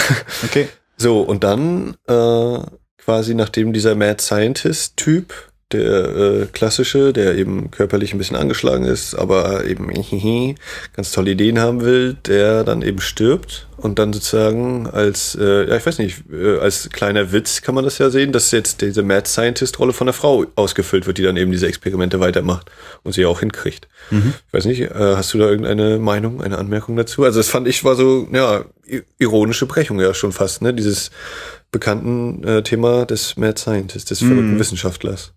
Okay. So, und dann äh, quasi nachdem dieser Mad Scientist-Typ, der äh, klassische, der eben körperlich ein bisschen angeschlagen ist, aber eben ganz tolle Ideen haben will, der dann eben stirbt und dann sozusagen als, äh, ja ich weiß nicht, äh, als kleiner Witz kann man das ja sehen, dass jetzt diese Mad Scientist-Rolle von der Frau ausgefüllt wird, die dann eben diese Experimente weitermacht und sie auch hinkriegt. Ich weiß nicht, äh, hast du da irgendeine Meinung, eine Anmerkung dazu? Also das fand ich war so, ja, ironische Brechung ja schon fast, ne? Dieses bekannten äh, Thema des Mad Scientist, des verrückten Wissenschaftlers.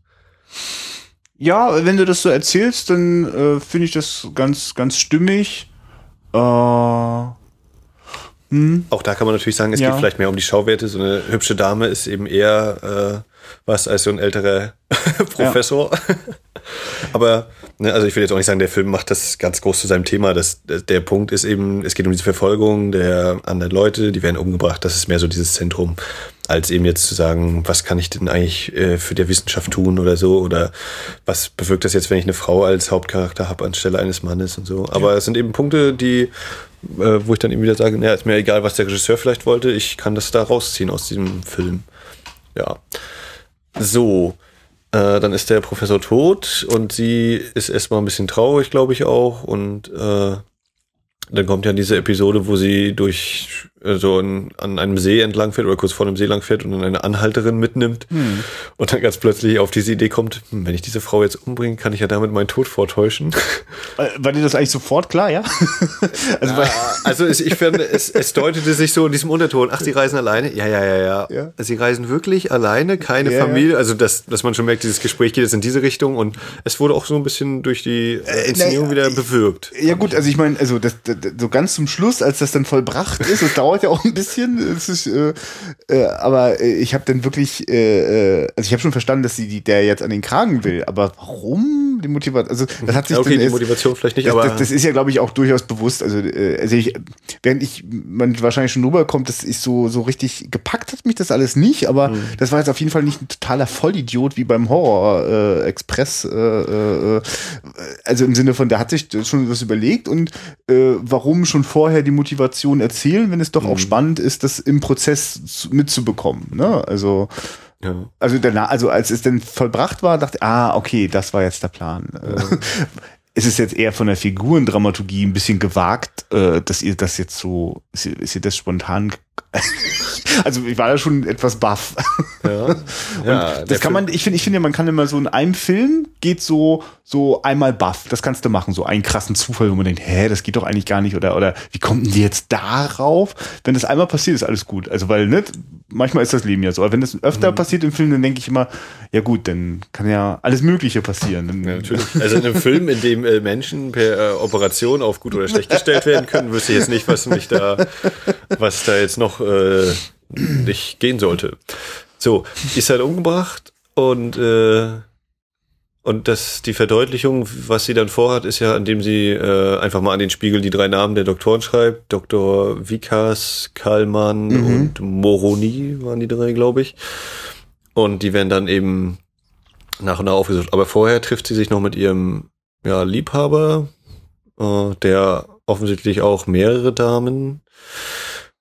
Ja, wenn du das so erzählst, dann äh, finde ich das ganz, ganz stimmig. Äh, Auch da kann man natürlich sagen, es Ja. geht vielleicht mehr um die Schauwerte. So eine hübsche Dame ist eben eher äh, was als so ein älterer Professor. Aber, ne, also ich will jetzt auch nicht sagen, der Film macht das ganz groß zu seinem Thema. Das, der Punkt ist eben, es geht um diese Verfolgung der anderen Leute, die werden umgebracht. Das ist mehr so dieses Zentrum, als eben jetzt zu sagen, was kann ich denn eigentlich äh, für die Wissenschaft tun oder so? Oder was bewirkt das jetzt, wenn ich eine Frau als Hauptcharakter habe anstelle eines Mannes und so? Aber es sind eben Punkte, die äh, wo ich dann eben wieder sage, naja, ist mir egal, was der Regisseur vielleicht wollte, ich kann das da rausziehen aus diesem Film. Ja. So, äh, dann ist der Professor tot und sie ist erstmal ein bisschen traurig, glaube ich auch. Und äh, dann kommt ja diese Episode, wo sie durch so an, an einem See entlang fährt oder kurz vor einem See lang fährt und dann eine Anhalterin mitnimmt und dann ganz plötzlich auf diese Idee kommt, hm, wenn ich diese Frau jetzt umbringe, kann ich ja damit meinen Tod vortäuschen. äh, war dir das eigentlich sofort klar, ja? also bei, Also es, ich finde, es, es deutete sich so in diesem Unterton, ach, sie reisen alleine? Ja, ja, ja, ja. Ja. Sie reisen wirklich alleine, keine Ja, Familie. Also dass, dass man schon merkt, dieses Gespräch geht jetzt in diese Richtung und es wurde auch so ein bisschen durch die äh, Inszenierung naja, wieder bewirkt. ja gut, also ich meine, also das, das, so ganz zum Schluss, als das dann vollbracht ist, das dauert ja auch ein bisschen, ist, äh, äh, aber äh, ich habe dann wirklich, äh, äh, also ich habe schon verstanden, dass sie die, der jetzt an den Kragen will, aber warum die Motivation? Also das hat sich okay, dann die Motivation vielleicht nicht, das, aber das, das ist ja, glaube ich, auch durchaus bewusst. Also, äh, also ich, während ich, man wahrscheinlich schon rüberkommt, das ist so, so richtig gepackt hat mich das alles nicht, aber Mhm. das war jetzt auf jeden Fall nicht ein totaler Vollidiot wie beim Horror Express. Also im Sinne von, der hat sich schon was überlegt und warum schon vorher die Motivation erzählen, wenn es doch Mhm. auch spannend ist, das im Prozess zu, mitzubekommen. Ne? Also ja. also danach, also als es dann vollbracht war, dachte ich, ah, okay, das war jetzt der Plan. Äh, Es ist jetzt eher von der Figurendramaturgie ein bisschen gewagt, äh, dass ihr das jetzt so, ist ihr das spontan. also ich war da schon etwas baff. ja. ja Das kann man, ich finde, ich finde, man kann immer so in einem Film geht so, so einmal baff. Das kannst du machen, so einen krassen Zufall, wo man denkt, hä, das geht doch eigentlich gar nicht oder, oder wie kommt denn die jetzt darauf? Wenn das einmal passiert, ist alles gut. Also, weil, ne, manchmal ist das Leben ja so. Aber wenn das Mhm. öfter passiert im Film, dann denke ich immer, ja gut, dann kann ja alles Mögliche passieren. Ja, natürlich. Also in einem Film, in dem äh, Menschen per äh, Operation auf gut oder schlecht gestellt werden können, wüsste ich jetzt nicht, was mich da, was da jetzt noch äh, nicht gehen sollte. So, ist halt umgebracht und äh, und das, die Verdeutlichung, was sie dann vorhat, ist ja, indem sie äh, einfach mal an den Spiegel die drei Namen der Doktoren schreibt. Dr. Vikas, Kallmann mhm. und Moroni waren die drei, glaube ich. Und die werden dann eben nach und nach aufgesucht. Aber vorher trifft sie sich noch mit ihrem ja, Liebhaber, äh, der offensichtlich auch mehrere Damen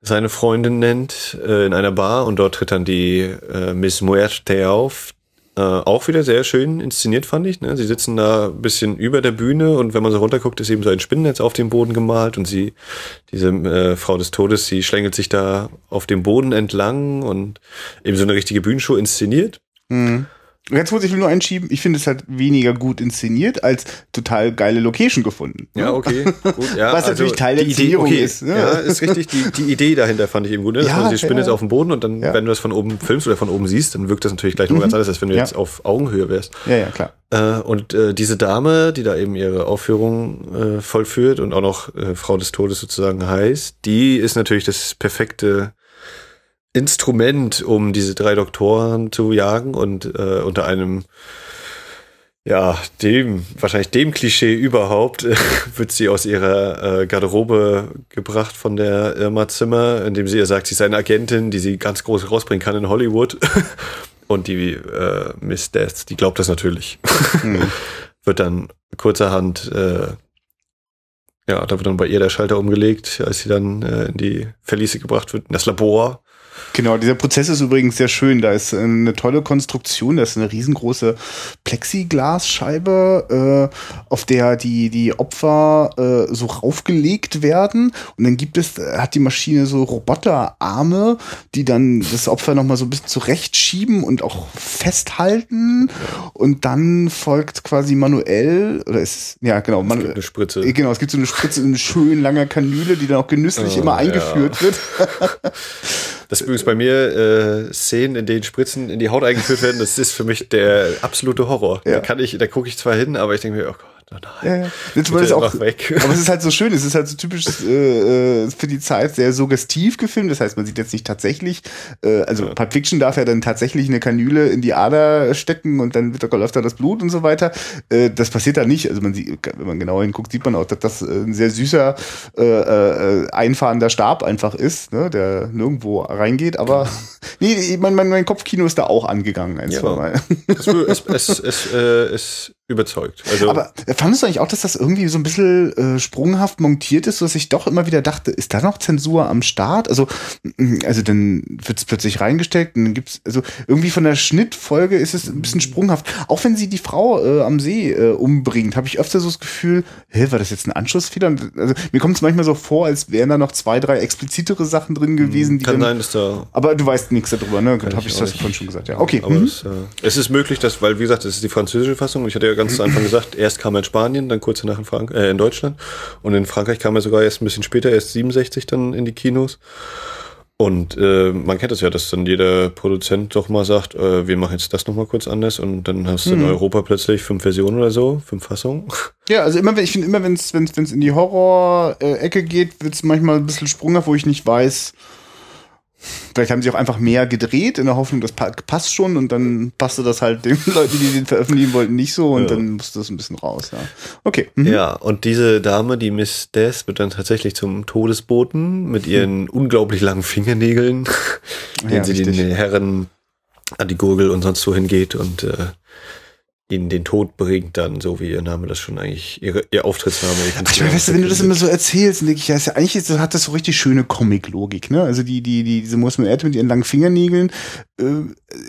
seine Freundin nennt, äh, in einer Bar und dort tritt dann die äh, Miss Muerte auf. Äh, auch wieder sehr schön inszeniert, fand ich. Ne? Sie sitzen da ein bisschen über der Bühne und wenn man so runterguckt, ist eben so ein Spinnennetz auf dem Boden gemalt und sie, diese äh, Frau des Todes, sie schlängelt sich da auf dem Boden entlang und eben so eine richtige Bühnenshow inszeniert. Mhm. Jetzt muss ich nur einschieben, ich finde es halt weniger gut inszeniert als total geile Location gefunden. Ja, okay. Gut, ja, Was also natürlich Teil der Inszenierung okay, ist. Ne? Ja, ist richtig. Die, die Idee dahinter fand ich eben gut. Ne? Ja, also die Spinne ja. ist auf dem Boden und dann, ja. wenn du das von oben filmst oder von oben siehst, dann wirkt das natürlich gleich noch mhm. ganz anders, als wenn du ja. jetzt auf Augenhöhe wärst. Ja, ja, klar. Äh, und äh, diese Dame, die da eben ihre Aufführung äh, vollführt und auch noch äh, Frau des Todes sozusagen heißt, die ist natürlich das perfekte Instrument, um diese drei Doktoren zu jagen und äh, unter einem ja, dem, wahrscheinlich dem Klischee überhaupt, äh, wird sie aus ihrer äh, Garderobe gebracht von der Irma Zimmer, indem sie ihr sagt, sie ist eine Agentin, die sie ganz groß rausbringen kann in Hollywood. Und die äh, Miss Death, die glaubt das natürlich. Mhm. wird dann kurzerhand, äh, ja, da wird dann bei ihr der Schalter umgelegt, als sie dann äh, in die Verliese gebracht wird, in das Labor. Genau, dieser Prozess ist übrigens sehr schön. Da ist eine tolle Konstruktion, da ist eine riesengroße Plexiglasscheibe, äh, auf der die, die Opfer äh, so raufgelegt werden. Und dann gibt es, hat die Maschine so Roboterarme, die dann das Opfer nochmal so ein bisschen zurechtschieben und auch festhalten. Und dann folgt quasi manuell, oder ist ja genau, es gibt eine Spritze. Äh, genau, es gibt so eine Spritze in schön langer Kanüle, die dann auch genüsslich oh, immer eingeführt ja. wird. Das ist übrigens bei mir äh, Szenen, in denen Spritzen in die Haut eingeführt werden, das ist für mich der absolute Horror. Ja. Da kann ich, da gucke ich zwar hin, aber ich denke mir, oh Gott. Oh nein. Ja, ja. Jetzt ist auch, weg. Aber es ist halt so schön, es ist halt so typisch äh, äh, für die Zeit sehr suggestiv gefilmt. Das heißt, man sieht jetzt nicht tatsächlich, äh, also ja. Pulp Fiction darf ja dann tatsächlich eine Kanüle in die Ader stecken und dann wird, läuft da das Blut und so weiter. Äh, das passiert da nicht. Also man sieht, wenn man genau hinguckt, sieht man auch, dass das ein sehr süßer, äh, äh, einfahrender Stab einfach ist, ne, der nirgendwo reingeht. Aber nee, mein, mein, mein Kopfkino ist da auch angegangen ein, ja. zwei Mal. Es, es, es, es, äh, es überzeugt. Also Aber fandest du eigentlich auch, dass das irgendwie so ein bisschen äh, sprunghaft montiert ist, dass ich doch immer wieder dachte, ist da noch Zensur am Start? Also, also dann wird es plötzlich reingesteckt und dann gibt's, also irgendwie von der Schnittfolge ist es ein bisschen sprunghaft. Auch wenn sie die Frau äh, am See äh, umbringt, habe ich öfter so das Gefühl, hä, war das jetzt ein Anschlussfehler? Also mir kommt es manchmal so vor, als wären da noch zwei, drei explizitere Sachen drin gewesen. Die Kann dann, sein, dass da. Aber du weißt nichts darüber, ne? Habe ich, ich das vorhin schon gesagt, ja. Okay. Aber mhm. es, äh, es ist möglich, dass, weil wie gesagt, das ist die französische Fassung. Ich hatte ja ganz zu Anfang gesagt, erst kam er in Spanien, dann kurz danach in, Frank äh, in Deutschland. Und in Frankreich kam er sogar erst ein bisschen später, erst 67 dann in die Kinos. Und äh, man kennt das ja, dass dann jeder Produzent doch mal sagt, äh, wir machen jetzt das nochmal kurz anders und dann hast du hm. in Europa plötzlich fünf Versionen oder so, fünf Fassungen. Ja, also immer, wenn ich finde immer, wenn es in die Horror-Ecke geht, wird es manchmal ein bisschen sprunghaft, wo ich nicht weiß, Vielleicht haben sie auch einfach mehr gedreht, in der Hoffnung, das passt schon und dann passte das halt den Leuten, die den veröffentlichen wollten, nicht so und ja. dann musste das ein bisschen raus. Ja. Okay. Mhm. Ja, und diese Dame, die Miss Death, wird dann tatsächlich zum Todesboten mit ihren hm. unglaublich langen Fingernägeln, denen ja, sie richtig. den Herren an die Gurgel und sonst so hingeht und äh, ihnen den Tod bringt, dann, so wie ihr Name das schon eigentlich, ihre, ihr Auftrittsname. Ach, ich meine, weißt du, wenn du das immer so erzählst, dann denke ich, ja, ist ja eigentlich ist, hat das so richtig schöne Comic-Logik, ne? Also die, die, die, diese Erd mit ihren langen Fingernägeln, äh,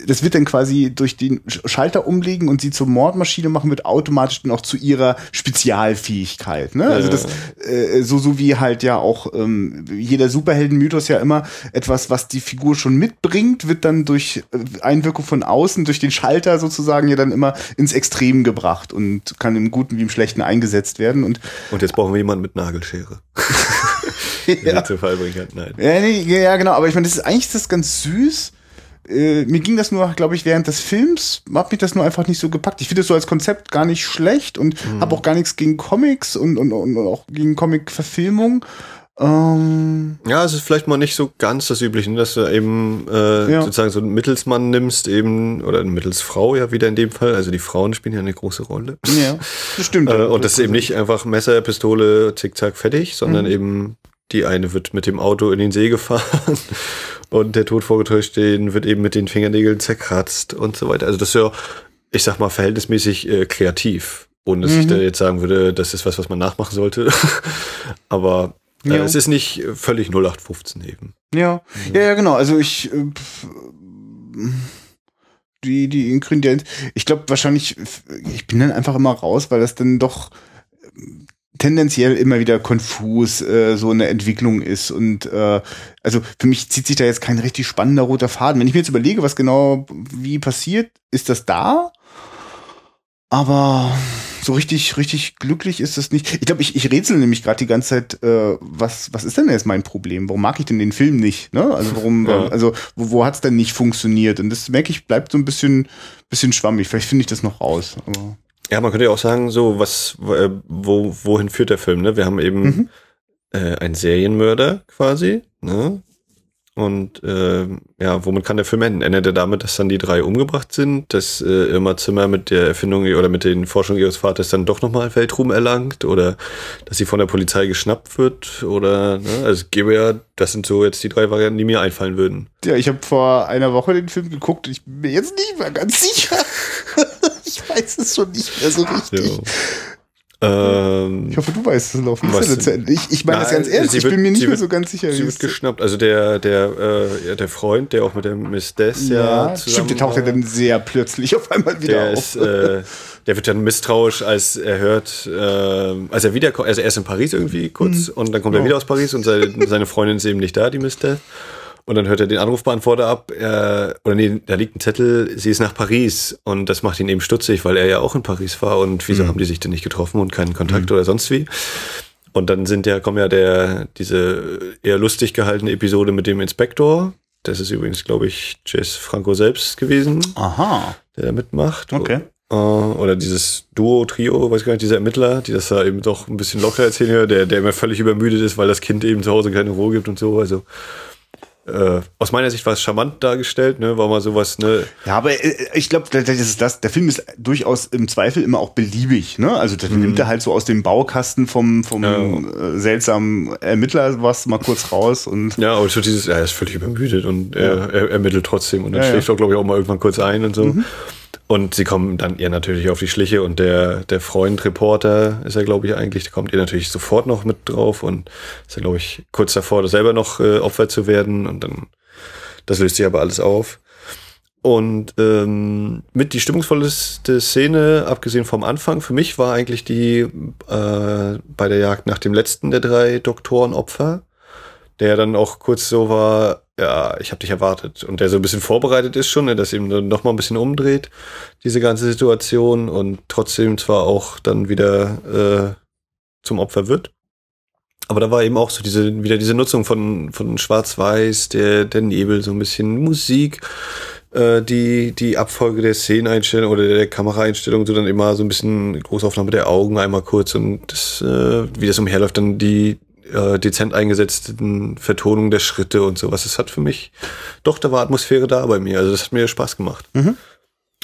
das wird dann quasi durch den Schalter umlegen und sie zur Mordmaschine machen, wird automatisch dann auch zu ihrer Spezialfähigkeit, ne? Also das, äh, so, so wie halt ja auch ähm, jeder Superhelden-Mythos ja immer etwas, was die Figur schon mitbringt, wird dann durch äh, Einwirkung von außen, durch den Schalter sozusagen ja dann immer in ins Extrem gebracht und kann im Guten wie im Schlechten eingesetzt werden. Und, und jetzt brauchen wir jemanden mit Nagelschere. ja. zu Fall bringen Nein. Ja, nee, ja, genau, aber ich meine, das ist eigentlich das ganz süß. Äh, mir ging das nur, glaube ich, während des Films, hat mich das nur einfach nicht so gepackt. Ich finde das so als Konzept gar nicht schlecht und mhm. habe auch gar nichts gegen Comics und, und, und auch gegen Comic-Verfilmung. Ähm, Ja, es ist vielleicht mal nicht so ganz das Übliche, ne, dass du eben äh, Ja. sozusagen so einen Mittelsmann nimmst, eben, oder eine Mittelsfrau ja wieder in dem Fall. Also die Frauen spielen ja eine große Rolle. ja, das stimmt. Äh, und das ist eben nicht einfach Messer, Pistole, zickzack, fertig, sondern Mhm. eben die eine wird mit dem Auto in den See gefahren und der Tod vorgetäuscht stehen, wird eben mit den Fingernägeln zerkratzt und so weiter. Also das ist ja, ich sag mal, verhältnismäßig äh, kreativ. Ohne dass ich Mhm. da jetzt sagen würde, das ist was, was man nachmachen sollte. Aber Ja. es ist nicht äh, völlig 0815 eben. Ja, ja, ja, genau. Also ich äh, pf, die die Ingredienz. Ich glaube wahrscheinlich. Ich bin dann einfach immer raus, weil das dann doch ähm, tendenziell immer wieder konfus äh, so eine Entwicklung ist und äh, also für mich zieht sich da jetzt kein richtig spannender roter Faden. Wenn ich mir jetzt überlege, was genau wie passiert, ist das da, aber so richtig, richtig glücklich ist das nicht. Ich glaube, ich, ich rätsel nämlich gerade die ganze Zeit, äh, was, was ist denn jetzt mein Problem? Warum mag ich denn den Film nicht? Ne? Also warum, Ja. also wo, wo hat's denn nicht funktioniert? Und das merke ich, bleibt so ein bisschen, bisschen schwammig. Vielleicht finde ich das noch raus. Aber Ja, man könnte ja auch sagen, so, was, äh, wo, wohin führt der Film, ne? Wir haben eben Mhm. äh, einen Serienmörder quasi, ne? Und äh, ja, womit kann der Film enden? Endet er damit, dass dann die drei umgebracht sind, dass äh, Irma Zimmer mit der Erfindung oder mit den Forschungen ihres Vaters dann doch nochmal Weltruhm erlangt oder dass sie von der Polizei geschnappt wird oder, ne? Also es gäbe ja, das sind so jetzt die drei Varianten, die mir einfallen würden. ja, ich habe vor einer Woche den Film geguckt. Ich bin mir jetzt nicht mehr ganz sicher. ich weiß es schon nicht mehr so richtig. So. Ähm, Ich hoffe, du weißt es er Ende? Ich, ich meine das ganz ernst. sie Ich wird- bin mir nicht mehr wird- so ganz sicher. Sie wird es- geschnappt. Also der, der, äh, ja, der Freund, der auch mit der Miss Death ja, ja, stimmt, der taucht ja dann sehr plötzlich auf einmal wieder der auf. ist, äh, der wird dann misstrauisch, als er hört, äh, als er wiederkommt, also er ist in Paris irgendwie kurz und dann kommt er Ja. wieder aus Paris und seine, seine Freundin ist eben nicht da, die Miss Death. Und dann hört er den Anrufbeantworter ab, äh, oder nee, da liegt ein Zettel, sie ist nach Paris. Und das macht ihn eben stutzig, weil er ja auch in Paris war. Und wieso haben die sich denn nicht getroffen und keinen Kontakt oder sonst wie? Und dann sind ja, kommen ja der, diese eher lustig gehaltene Episode mit dem Inspektor. Das ist übrigens, glaube ich, Jess Franco selbst gewesen, Aha. der da mitmacht. Okay. Äh, Oder dieses Duo, Trio, weiß gar nicht, dieser Ermittler, die das da eben doch ein bisschen locker erzählen, der, der immer völlig übermüdet ist, weil das Kind eben zu Hause keine Ruhe gibt und so. Also äh, aus meiner Sicht war es charmant dargestellt, ne? War mal sowas, ne? Ja, aber äh, ich glaube, das ist das. Der Film ist durchaus im Zweifel immer auch beliebig. Ne? Also das nimmt er halt so aus dem Baukasten vom vom Mhm. Ja. äh, seltsamen Ermittler was mal kurz raus und Ja, aber so dieses, ja, er ist völlig übermüdet und er, er ermittelt trotzdem und dann Ja, ja. schläft er, glaube ich, auch mal irgendwann kurz ein und so. Und sie kommen dann ihr natürlich auf die Schliche und der, der Freund, Reporter ist er, glaube ich, eigentlich, der kommt ihr natürlich sofort noch mit drauf und ist ja, glaube ich, kurz davor, selber noch äh, Opfer zu werden und dann, das löst sich aber alles auf. Und ähm, mit die stimmungsvollste Szene, abgesehen vom Anfang, für mich war eigentlich die äh, bei der Jagd nach dem letzten der drei Doktorenopfer, der dann auch kurz so war, ja, ich habe dich erwartet. Und der so ein bisschen vorbereitet ist schon, ne, dass dann noch mal ein bisschen umdreht, diese ganze Situation und trotzdem zwar auch dann wieder äh, zum Opfer wird. Aber da war eben auch so diese, wieder diese Nutzung von, von Schwarz-Weiß, der, der Nebel, so ein bisschen Musik, äh, die, die Abfolge der Szeneneinstellung oder der Kameraeinstellung, so dann immer so ein bisschen Großaufnahme der Augen einmal kurz und das, äh, wie das umherläuft, dann die äh, dezent eingesetzten Vertonungen der Schritte und sowas. Das hat für mich, doch, da war Atmosphäre da bei mir. Also das hat mir Spaß gemacht. Mhm.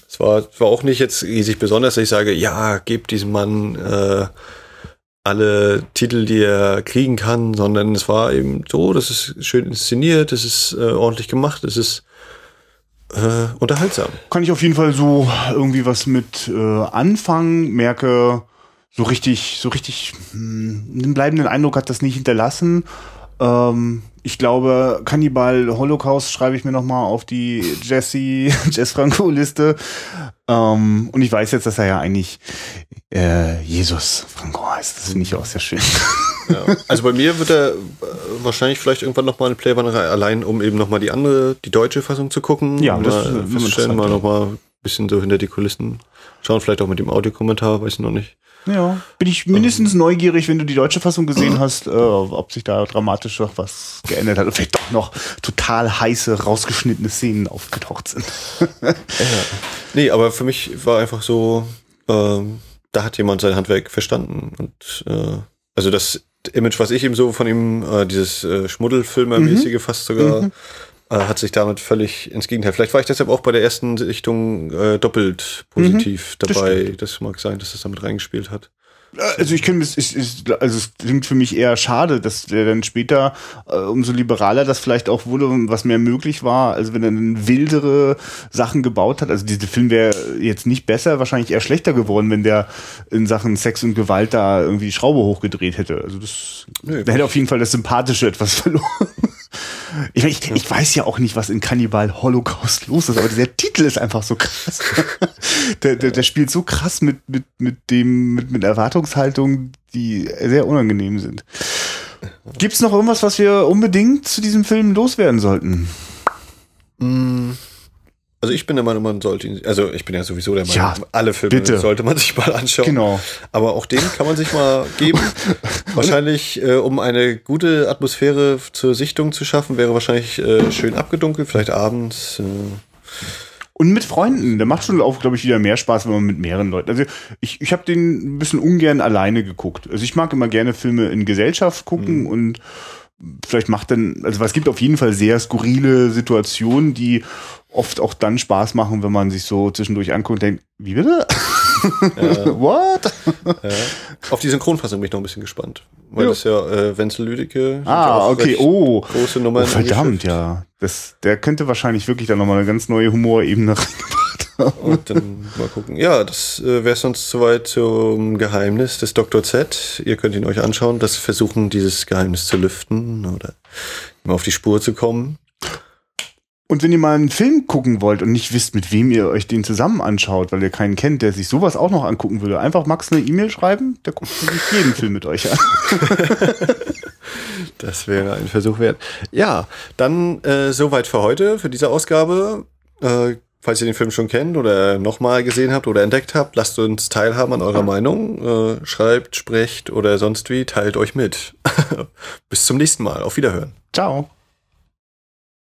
Es war, es war auch nicht jetzt riesig besonders, dass ich sage, ja, gebt diesem Mann äh, alle Titel, die er kriegen kann, sondern es war eben so, das ist schön inszeniert, es ist äh, ordentlich gemacht, es ist äh, unterhaltsam. kann ich auf jeden Fall so irgendwie was mit äh, anfangen. Merke so richtig, so richtig hm, einen bleibenden Eindruck hat das nicht hinterlassen. Ähm, ich glaube, Cannibal Holocaust schreibe ich mir noch mal auf die Jesse Jess Franco Liste. Ähm, und ich weiß jetzt, dass er ja eigentlich äh, Jesus Franco heißt. Das finde ich auch sehr schön. Ja. Also bei mir wird er äh, wahrscheinlich vielleicht irgendwann noch mal eine Playbannerei allein, um eben noch mal die andere, die deutsche Fassung zu gucken. Ja, mal das ist mal interessant, noch mal ein bisschen so hinter die Kulissen schauen, vielleicht auch mit dem Audiokommentar, weiß ich noch nicht. Ja, bin ich mindestens neugierig, wenn du die deutsche Fassung gesehen hast, äh, ob sich da dramatisch noch was geändert hat und vielleicht doch noch total heiße, rausgeschnittene Szenen aufgetaucht sind. Nee, aber für mich war einfach so, ähm, da hat jemand sein Handwerk verstanden. Und äh, also das Image, was ich ihm so von ihm, äh, dieses äh, Schmuddelfilmermäßige mhm. fast sogar, mhm. Äh, hat sich damit völlig ins Gegenteil. Vielleicht war ich deshalb auch bei der ersten Sichtung äh, doppelt positiv mhm, dabei. Das, das, mag sein, dass das damit reingespielt hat. Also ich finde, es, ist, ist, also es klingt für mich eher schade, dass der dann später äh, umso liberaler das vielleicht auch wurde, was mehr möglich war. Also wenn er dann wildere Sachen gebaut hat. Also dieser Film wäre jetzt nicht besser, wahrscheinlich eher schlechter geworden, wenn der in Sachen Sex und Gewalt da irgendwie die Schraube hochgedreht hätte. Also das nee, hätte auf jeden Fall das Sympathische etwas verloren. Ich, ich, ich weiß ja auch nicht, was in Cannibal Holocaust los ist, aber der Titel ist einfach so krass. der, der, der spielt so krass mit, mit, mit dem, mit, mit Erwartungshaltungen, die sehr unangenehm sind. Gibt's noch irgendwas, was wir unbedingt zu diesem Film loswerden sollten? Mm. Also ich bin der Meinung, man sollte ihn, also ich bin ja sowieso der Meinung, ja, alle Filme bitte. sollte man sich mal anschauen. Genau. Aber auch den kann man sich mal geben. wahrscheinlich, äh, um eine gute Atmosphäre zur Sichtung zu schaffen, wäre wahrscheinlich äh, schön abgedunkelt, vielleicht abends. Äh. Und mit Freunden. Der macht schon auch, glaube ich, wieder mehr Spaß, wenn man mit mehreren Leuten. Also ich, ich habe den ein bisschen ungern alleine geguckt. Also ich mag immer gerne Filme in Gesellschaft gucken mhm. und vielleicht macht dann, also es gibt auf jeden Fall sehr skurrile Situationen, die oft auch dann Spaß machen, wenn man sich so zwischendurch anguckt und denkt, wie bitte? Ja. What? Ja. Auf die Synchronfassung bin ich noch ein bisschen gespannt. Weil ja. das ja äh, Wenzel Lüdecke. Ah, okay, oh. Große Nummer. Oh, verdammt, ja. Das, der könnte wahrscheinlich wirklich dann nochmal eine ganz neue Humorebene reingebracht haben. Und dann mal gucken. Ja, das äh, wäre sonst soweit zum Geheimnis des Dr. Z. Ihr könnt ihn euch anschauen. Das versuchen, dieses Geheimnis zu lüften oder mal auf die Spur zu kommen. Und wenn ihr mal einen Film gucken wollt und nicht wisst, mit wem ihr euch den zusammen anschaut, weil ihr keinen kennt, der sich sowas auch noch angucken würde, einfach Max eine E-Mail schreiben, der guckt sich jeden Film mit euch an. das wäre ein Versuch wert. Ja, dann äh, soweit für heute, für diese Ausgabe. Äh, falls ihr den Film schon kennt oder nochmal gesehen habt oder entdeckt habt, lasst uns teilhaben an eurer Meinung. Äh, schreibt, sprecht oder sonst wie, teilt euch mit. Bis zum nächsten Mal. Auf Wiederhören. Ciao.